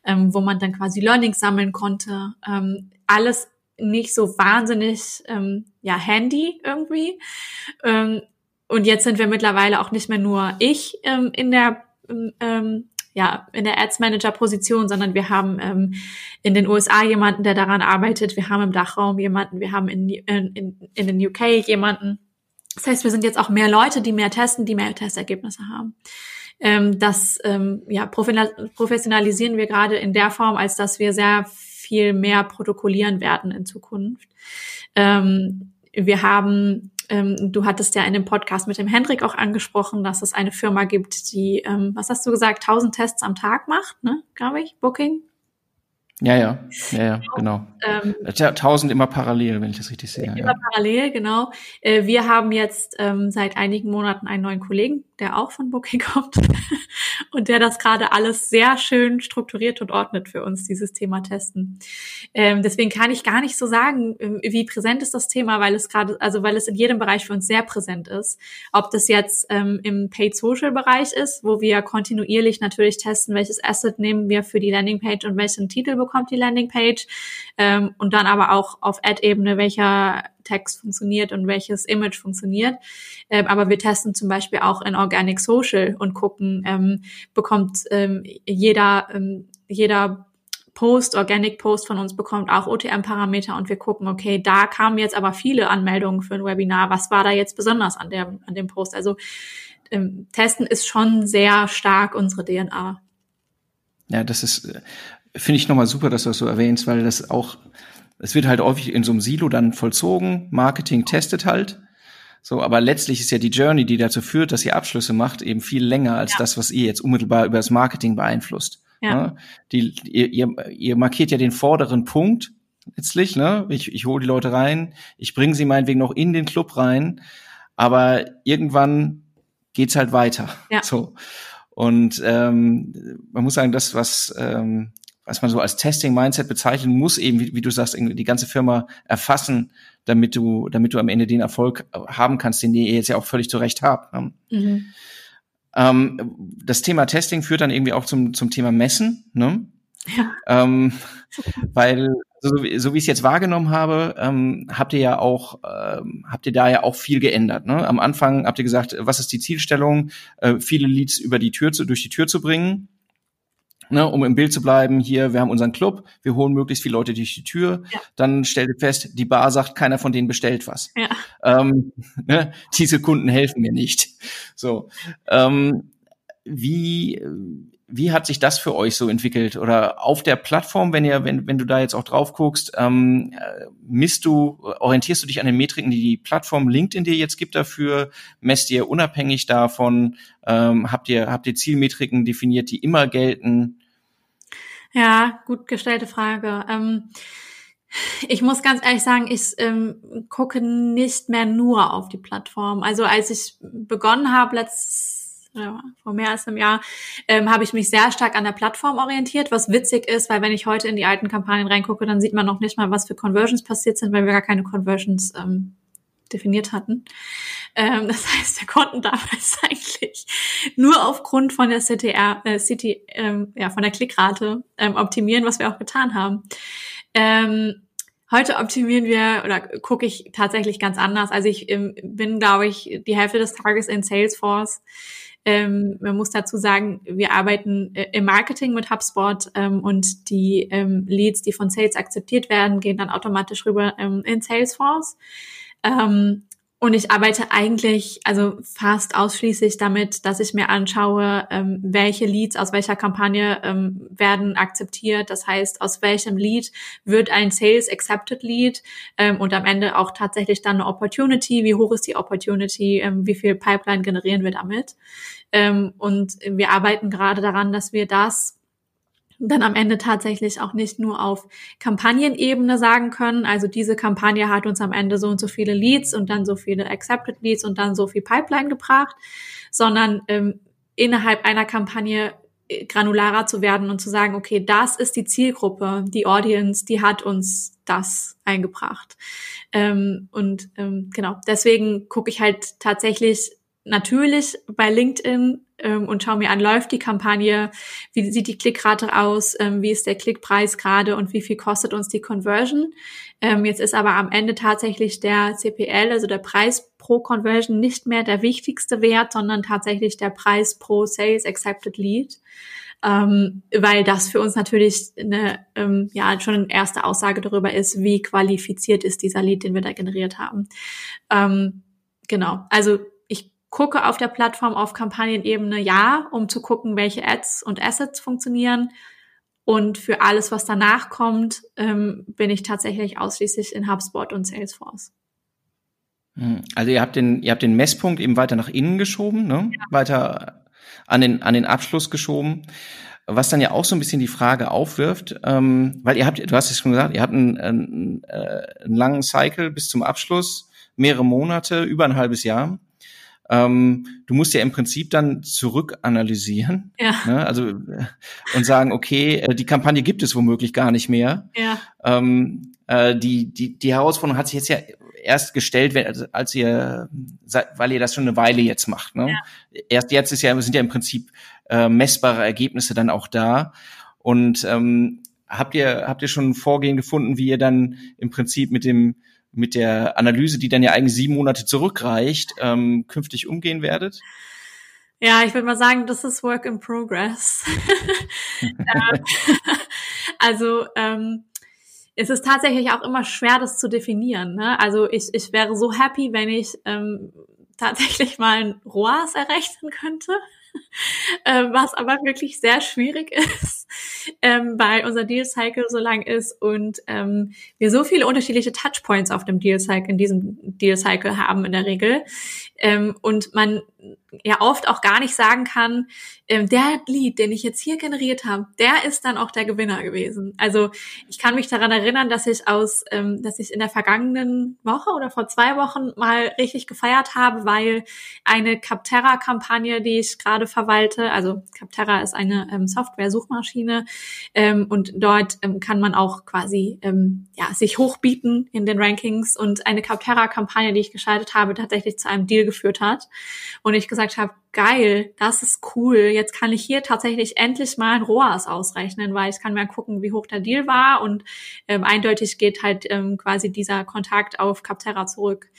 ähm, wo man dann quasi Learning sammeln konnte. Alles nicht so wahnsinnig ja handy irgendwie. Und jetzt sind wir mittlerweile auch nicht mehr nur ich ähm, in der ähm, ja in der Ads Manager Position, sondern wir haben ähm, in den USA jemanden, der daran arbeitet. Wir haben im Dachraum jemanden. Wir haben in, in, in, in den UK jemanden. Das heißt, wir sind jetzt auch mehr Leute, die mehr testen, die mehr Testergebnisse haben. Ähm, das ähm, ja, professionalisieren wir gerade in der Form, als dass wir sehr viel mehr protokollieren werden in Zukunft. Ähm, wir haben, ähm, du hattest ja in dem Podcast mit dem Hendrik auch angesprochen, dass es eine Firma gibt, die, ähm, was hast du gesagt, 1000 Tests am Tag macht, ne, glaube ich, Booking. Ja, ja, ja, ja genau. Ähm, ja, tausend immer parallel, wenn ich das richtig sehe. Immer ja. parallel, genau. Äh, wir haben jetzt ähm, seit einigen Monaten einen neuen Kollegen, der auch von Booking kommt und der das gerade alles sehr schön strukturiert und ordnet für uns, dieses Thema Testen. Ähm, deswegen kann ich gar nicht so sagen, ähm, wie präsent ist das Thema, weil es gerade, also weil es in jedem Bereich für uns sehr präsent ist. Ob das jetzt ähm, im Paid Social Bereich ist, wo wir kontinuierlich natürlich testen, welches Asset nehmen wir für die Landingpage und welchen Titel bekommt die Landingpage ähm, und dann aber auch auf Ad-Ebene, welcher Text funktioniert und welches Image funktioniert. Ähm, aber wir testen zum Beispiel auch in Organic Social und gucken, ähm, bekommt ähm, jeder, ähm, jeder Post, Organic Post von uns bekommt auch OTM-Parameter und wir gucken, okay, da kamen jetzt aber viele Anmeldungen für ein Webinar. Was war da jetzt besonders an dem, an dem Post? Also ähm, Testen ist schon sehr stark unsere DNA. Ja, das ist, äh, finde ich nochmal super, dass du das so erwähnst, weil das auch es wird halt häufig in so einem Silo dann vollzogen. Marketing testet halt. So, aber letztlich ist ja die Journey, die dazu führt, dass ihr Abschlüsse macht, eben viel länger als ja. das, was ihr jetzt unmittelbar über das Marketing beeinflusst. Ja. Ne? Die, ihr, ihr, ihr markiert ja den vorderen Punkt letztlich, ne? Ich, ich hole die Leute rein, ich bringe sie meinetwegen noch in den Club rein, aber irgendwann geht's halt weiter. Ja. So. Und ähm, man muss sagen, das, was ähm, was man so als Testing-Mindset bezeichnen muss, eben, wie, wie, du sagst, die ganze Firma erfassen, damit du, damit du am Ende den Erfolg haben kannst, den ihr jetzt ja auch völlig zu Recht habt. Ne? Mhm. Ähm, das Thema Testing führt dann irgendwie auch zum, zum Thema Messen, ne? Ja. Ähm, weil so, so wie ich es jetzt wahrgenommen habe, ähm, habt ihr ja auch, ähm, habt ihr da ja auch viel geändert. Ne? Am Anfang habt ihr gesagt, was ist die Zielstellung, äh, viele Leads über die Tür zu, durch die Tür zu bringen ne, um im Bild zu bleiben, hier, wir haben unseren Club, wir holen möglichst viele Leute durch die Tür, ja. dann stellt ihr fest, die Bar sagt, keiner von denen bestellt was. Ja. Ähm, ne, diese Kunden helfen mir nicht. So. Ähm, wie, wie hat sich das für euch so entwickelt? Oder auf der Plattform, wenn ihr, wenn, wenn du da jetzt auch drauf guckst, ähm, äh, misst du, orientierst du dich an den Metriken, die die Plattform LinkedIn dir jetzt gibt dafür? Messt ihr unabhängig davon? Ähm, habt ihr, habt ihr Zielmetriken definiert, die immer gelten? Ja, gut gestellte Frage. Ähm ich muss ganz ehrlich sagen, ich ähm, gucke nicht mehr nur auf die Plattform. Also als ich begonnen habe, letztes ja, vor mehr als einem Jahr, ähm, habe ich mich sehr stark an der Plattform orientiert, was witzig ist, weil wenn ich heute in die alten Kampagnen reingucke, dann sieht man noch nicht mal, was für Conversions passiert sind, weil wir gar keine Conversions ähm, definiert hatten. Ähm, das heißt, wir konnten damals eigentlich nur aufgrund von der CTR, äh, City, ähm, ja, von der Klickrate ähm, optimieren, was wir auch getan haben. Ähm, Heute optimieren wir oder gucke ich tatsächlich ganz anders. Also ich ähm, bin, glaube ich, die Hälfte des Tages in Salesforce. Ähm, man muss dazu sagen, wir arbeiten äh, im Marketing mit HubSpot ähm, und die ähm, Leads, die von Sales akzeptiert werden, gehen dann automatisch rüber ähm, in Salesforce. Ähm, und ich arbeite eigentlich, also fast ausschließlich damit, dass ich mir anschaue, ähm, welche Leads aus welcher Kampagne ähm, werden akzeptiert. Das heißt, aus welchem Lead wird ein Sales Accepted Lead ähm, und am Ende auch tatsächlich dann eine Opportunity. Wie hoch ist die Opportunity? Ähm, wie viel Pipeline generieren wir damit? Ähm, und wir arbeiten gerade daran, dass wir das dann am Ende tatsächlich auch nicht nur auf Kampagnenebene sagen können, also diese Kampagne hat uns am Ende so und so viele Leads und dann so viele Accepted Leads und dann so viel Pipeline gebracht, sondern ähm, innerhalb einer Kampagne äh, granularer zu werden und zu sagen, okay, das ist die Zielgruppe, die Audience, die hat uns das eingebracht. Ähm, und ähm, genau, deswegen gucke ich halt tatsächlich natürlich bei LinkedIn ähm, und schaue mir an, läuft die Kampagne, wie sieht die Klickrate aus, ähm, wie ist der Klickpreis gerade und wie viel kostet uns die Conversion. Ähm, jetzt ist aber am Ende tatsächlich der CPL, also der Preis pro Conversion, nicht mehr der wichtigste Wert, sondern tatsächlich der Preis pro Sales Accepted Lead. Ähm, weil das für uns natürlich eine, ähm, ja, schon eine erste Aussage darüber ist, wie qualifiziert ist dieser Lead, den wir da generiert haben. Ähm, genau, also gucke auf der Plattform auf Kampagnenebene ja, um zu gucken, welche Ads und Assets funktionieren. Und für alles, was danach kommt, ähm, bin ich tatsächlich ausschließlich in HubSpot und Salesforce. Hm, also ihr habt den, ihr habt den Messpunkt eben weiter nach innen geschoben, ne? Ja. weiter an den, an den Abschluss geschoben. Was dann ja auch so ein bisschen die Frage aufwirft, ähm, weil ihr habt, du hast es schon gesagt, ihr habt einen, einen, äh, einen langen Cycle bis zum Abschluss, mehrere Monate, über ein halbes Jahr. Ähm, du musst ja im Prinzip dann zurückanalysieren, ja. ne? also äh, und sagen, okay, äh, die Kampagne gibt es womöglich gar nicht mehr. Ja. Ähm, äh, die die die Herausforderung hat sich jetzt ja erst gestellt, wenn, also als ihr, weil ihr das schon eine Weile jetzt macht. Ne? Ja. Erst jetzt ist ja sind ja im Prinzip äh, messbare Ergebnisse dann auch da und ähm, habt ihr habt ihr schon ein Vorgehen gefunden, wie ihr dann im Prinzip mit dem mit der Analyse, die dann ja eigentlich sieben Monate zurückreicht, ähm, künftig umgehen werdet? Ja, ich würde mal sagen, das ist Work in Progress. Also ähm, es ist tatsächlich auch immer schwer, das zu definieren. Ne? Also ich, ich wäre so happy, wenn ich ähm, tatsächlich mal ein ROAS errechnen könnte. ähm, was aber wirklich sehr schwierig ist, ähm, weil unser Deal Cycle so lang ist und ähm, wir so viele unterschiedliche Touchpoints auf dem Deal Cycle, in diesem Deal Cycle haben in der Regel. Ähm, und man ja oft auch gar nicht sagen kann, ähm, der Lead, den ich jetzt hier generiert habe, der ist dann auch der Gewinner gewesen. Also ich kann mich daran erinnern, dass ich aus, ähm, dass ich in der vergangenen Woche oder vor zwei Wochen mal richtig gefeiert habe, weil eine Capterra-Kampagne, die ich gerade verwalte, also Capterra ist eine ähm, Software-Suchmaschine ähm, und dort ähm, kann man auch quasi ähm, ja sich hochbieten in den Rankings. Und eine Capterra-Kampagne, die ich geschaltet habe, tatsächlich zu einem Deal geführt hat. Und ich gesagt habe, geil, das ist cool. Jetzt kann ich hier tatsächlich endlich mal ein ROAS ausrechnen, weil ich kann mal gucken, wie hoch der Deal war. Und ähm, eindeutig geht halt ähm, quasi dieser Kontakt auf Capterra zurück.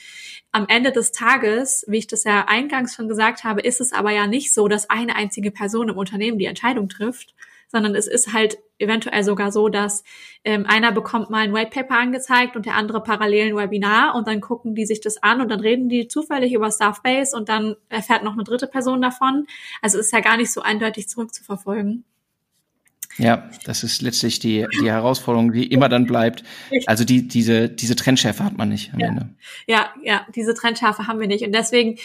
Am Ende des Tages, wie ich das ja eingangs schon gesagt habe, ist es aber ja nicht so, dass eine einzige Person im Unternehmen die Entscheidung trifft, sondern es ist halt eventuell sogar so, dass ähm, einer bekommt mal ein White Paper angezeigt und der andere parallel ein Webinar und dann gucken die sich das an und dann reden die zufällig über Staffbase und dann erfährt noch eine dritte Person davon. Also ist ja gar nicht so eindeutig zurückzuverfolgen. Ja, das ist letztlich die, die Herausforderung, die immer dann bleibt. Also die, diese, diese Trendschärfe hat man nicht am ja. Ende. Ja, ja, diese Trendschärfe haben wir nicht. Und deswegen,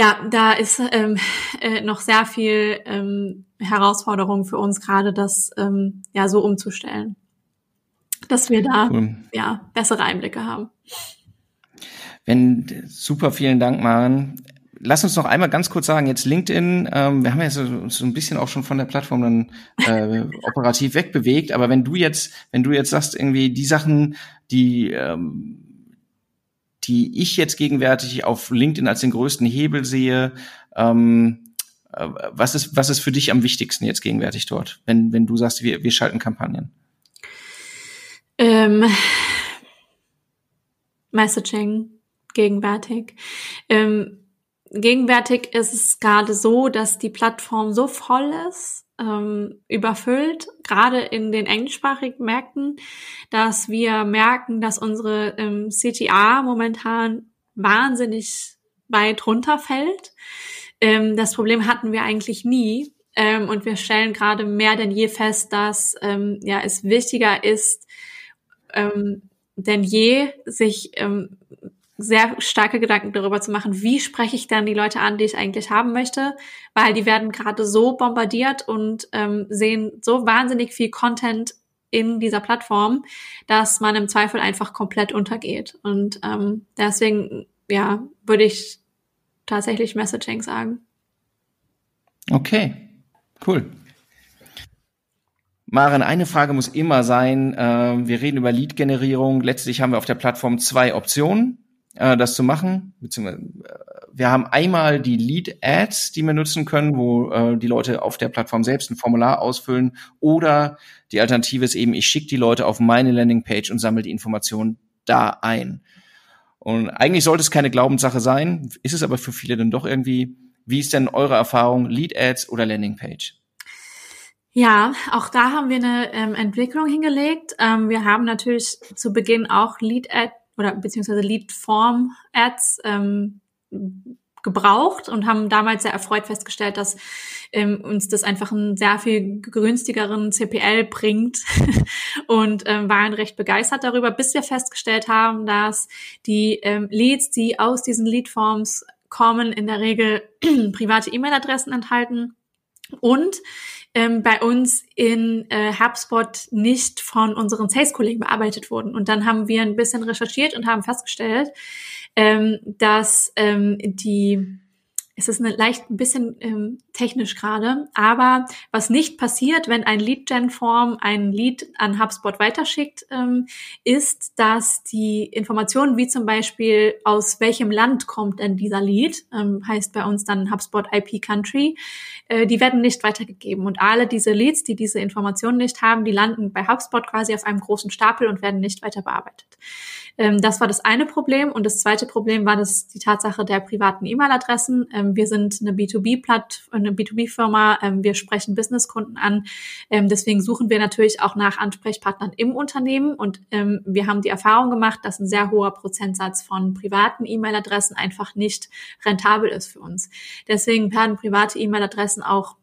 ja, da ist ähm, äh, noch sehr viel ähm, Herausforderung für uns gerade, das ähm, ja so umzustellen, dass wir da cool. ja bessere Einblicke haben. Wenn super, vielen Dank, Maren lass uns noch einmal ganz kurz sagen, jetzt LinkedIn, ähm, wir haben ja so, so ein bisschen auch schon von der Plattform dann äh, operativ wegbewegt, aber wenn du jetzt, wenn du jetzt sagst, irgendwie die Sachen, die ähm, die ich jetzt gegenwärtig auf LinkedIn als den größten Hebel sehe, ähm, äh, was ist, was ist für dich am wichtigsten jetzt gegenwärtig dort, wenn, wenn du sagst, wir, wir schalten Kampagnen? Ähm, Messaging gegenwärtig. Ähm, gegenwärtig ist es gerade so, dass die Plattform so voll ist, ähm, überfüllt, gerade in den englischsprachigen Märkten, dass wir merken, dass unsere ähm, CTA momentan wahnsinnig weit runterfällt. Ähm, das Problem hatten wir eigentlich nie. Ähm, und wir stellen gerade mehr denn je fest, dass ähm, ja, es wichtiger ist, ähm, denn je, sich ähm, sehr starke Gedanken darüber zu machen, wie spreche ich dann die Leute an, die ich eigentlich haben möchte, weil die werden gerade so bombardiert und ähm, sehen so wahnsinnig viel Content in dieser Plattform, dass man im Zweifel einfach komplett untergeht. Und ähm, deswegen, ja, würde ich tatsächlich Messaging sagen. Okay, cool. Maren, eine Frage muss immer sein, äh, wir reden über Lead-Generierung. Letztlich haben wir auf der Plattform zwei Optionen äh, das zu machen. Beziehungsweise äh, wir haben einmal die Lead-Ads, die wir nutzen können, wo äh, die Leute auf der Plattform selbst ein Formular ausfüllen. Oder die Alternative ist eben, ich schicke die Leute auf meine Landingpage und sammle die Informationen da ein. Und eigentlich sollte es keine Glaubenssache sein, ist es aber für viele dann doch irgendwie. Wie ist denn eure Erfahrung, Lead-Ads oder Landingpage? Ja, auch da haben wir eine ähm, Entwicklung hingelegt. Ähm, wir haben natürlich zu Beginn auch Lead-Ad oder beziehungsweise Lead-Form-Ads ähm, gebraucht und haben damals sehr erfreut festgestellt, dass ähm, uns das einfach einen sehr viel günstigeren CPL bringt und ähm, waren recht begeistert darüber, bis wir festgestellt haben, dass die ähm, Leads, die aus diesen Lead-Forms kommen, in der Regel private E-Mail-Adressen enthalten und ähm, bei uns in äh, HubSpot nicht von unseren Sales-Kollegen bearbeitet wurden. Und dann haben wir ein bisschen recherchiert und haben festgestellt, ähm, dass ähm, die es ist eine leicht ein bisschen ähm, technisch gerade, aber was nicht passiert, wenn ein Lead-Gen-Form ein Lead an HubSpot weiterschickt, ähm, ist, dass die Informationen wie zum Beispiel aus welchem Land kommt denn dieser Lead, ähm, heißt bei uns dann HubSpot IP Country, äh, die werden nicht weitergegeben und alle diese Leads, die diese Informationen nicht haben, die landen bei HubSpot quasi auf einem großen Stapel und werden nicht weiter bearbeitet. Ähm, das war das eine Problem. Und das zweite Problem war das die Tatsache der privaten E-Mail-Adressen. Ähm, wir sind eine B2B-Platt, eine B2B-Firma. Ähm, wir sprechen Businesskunden an. Ähm, deswegen suchen wir natürlich auch nach Ansprechpartnern im Unternehmen. Und ähm, wir haben die Erfahrung gemacht, dass ein sehr hoher Prozentsatz von privaten E-Mail-Adressen einfach nicht rentabel ist für uns. Deswegen werden private E-Mail-Adressen auch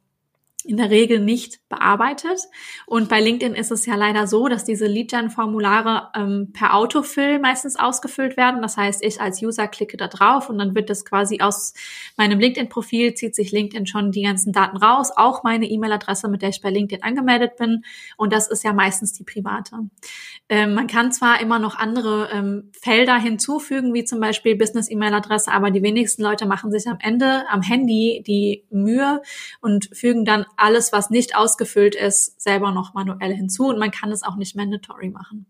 in der Regel nicht bearbeitet. Und bei LinkedIn ist es ja leider so, dass diese Lead-Gen-Formulare ähm, per Autofill meistens ausgefüllt werden. Das heißt, ich als User klicke da drauf und dann wird das quasi aus meinem LinkedIn-Profil zieht sich LinkedIn schon die ganzen Daten raus, auch meine E-Mail-Adresse, mit der ich bei LinkedIn angemeldet bin. Und das ist ja meistens die private. Ähm, man kann zwar immer noch andere ähm, Felder hinzufügen, wie zum Beispiel Business-E-Mail-Adresse, aber die wenigsten Leute machen sich am Ende am Handy die Mühe und fügen dann alles, was nicht ausgefüllt ist, selber noch manuell hinzu und man kann es auch nicht mandatory machen.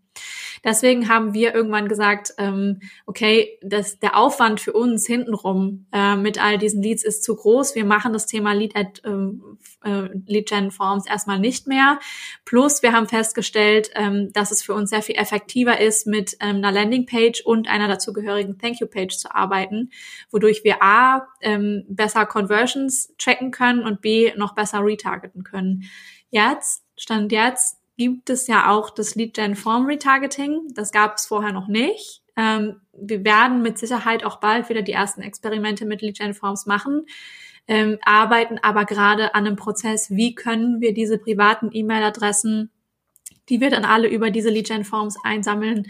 Deswegen haben wir irgendwann gesagt, ähm, okay, das, der Aufwand für uns hintenrum äh, mit all diesen Leads ist zu groß. Wir machen das Thema Lead, at, ähm, äh, Lead Gen Forms erstmal nicht mehr. Plus wir haben festgestellt, ähm, dass es für uns sehr viel effektiver ist, mit ähm, einer Landingpage und einer dazugehörigen Thank You Page zu arbeiten, wodurch wir a ähm, besser Conversions checken können und b noch besser retargeten können. jetzt, Stand jetzt, gibt es ja auch das Lead Gen Form Retargeting. Das gab es vorher noch nicht. Ähm, wir werden mit Sicherheit auch bald wieder die ersten Experimente mit Lead Gen Forms machen, ähm, arbeiten aber gerade an einem Prozess, wie können wir diese privaten E-Mail-Adressen, die wir dann alle über diese Lead Gen Forms einsammeln,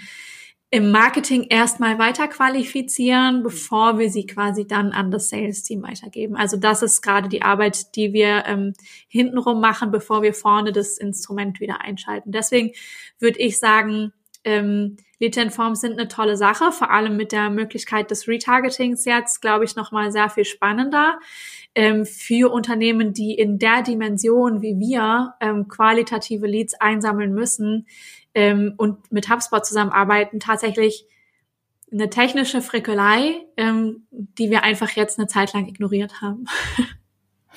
im Marketing erstmal weiter qualifizieren, bevor wir sie quasi dann an das Sales-Team weitergeben. Also das ist gerade die Arbeit, die wir ähm, hintenrum machen, bevor wir vorne das Instrument wieder einschalten. Deswegen würde ich sagen, ähm, Lead-Gen-Forms sind eine tolle Sache, vor allem mit der Möglichkeit des Retargetings jetzt, glaube ich, nochmal sehr viel spannender ähm, für Unternehmen, die in der Dimension wie wir ähm, qualitative Leads einsammeln müssen, ähm, und mit HubSpot zusammenarbeiten, tatsächlich eine technische Frickelei, ähm, die wir einfach jetzt eine Zeit lang ignoriert haben.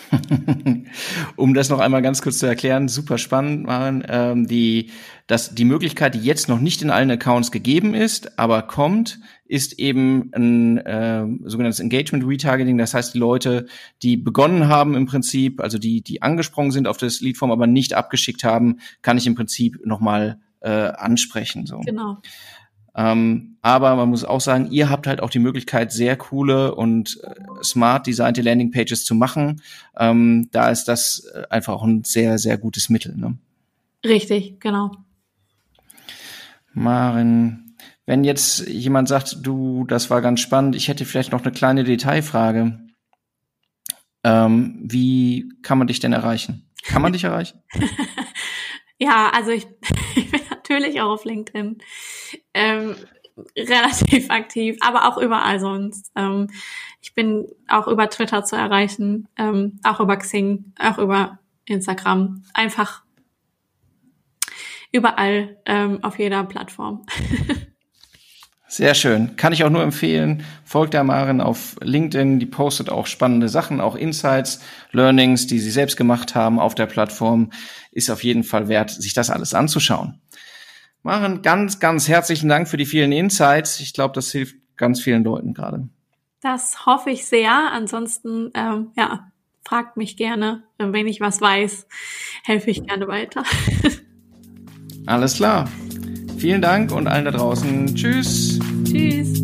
um das noch einmal ganz kurz zu erklären, super spannend, Maren, ähm, die, dass die Möglichkeit, die jetzt noch nicht in allen Accounts gegeben ist, aber kommt, ist eben ein äh, sogenanntes Engagement Retargeting. Das heißt, die Leute, die begonnen haben im Prinzip, also die, die angesprungen sind auf das Leadform, aber nicht abgeschickt haben, kann ich im Prinzip nochmal äh, ansprechen. So. Genau. Ähm, aber man muss auch sagen, ihr habt halt auch die Möglichkeit, sehr coole und äh, smart designte Landingpages zu machen. Ähm, da ist das äh, einfach auch ein sehr, sehr gutes Mittel. Ne? Richtig, genau. Marin, wenn jetzt jemand sagt, du, das war ganz spannend, ich hätte vielleicht noch eine kleine Detailfrage. Ähm, wie kann man dich denn erreichen? Kann man dich erreichen? ja, also ich, ich bin natürlich auch auf LinkedIn. Ähm, relativ aktiv, aber auch überall sonst. Ähm, ich bin auch über Twitter zu erreichen, ähm, auch über Xing, auch über Instagram. Einfach überall ähm, auf jeder Plattform. Sehr schön. Kann ich auch nur empfehlen. Folgt der Maren auf LinkedIn. Die postet auch spannende Sachen, auch Insights, Learnings, die sie selbst gemacht haben auf der Plattform. Ist auf jeden Fall wert, sich das alles anzuschauen. Maren, ganz, ganz herzlichen Dank für die vielen Insights. Ich glaube, das hilft ganz vielen Leuten gerade. Das hoffe ich sehr. Ansonsten, ähm, ja, fragt mich gerne. Wenn ich was weiß, helfe ich gerne weiter. Alles klar. Vielen Dank und allen da draußen. Tschüss. Tschüss.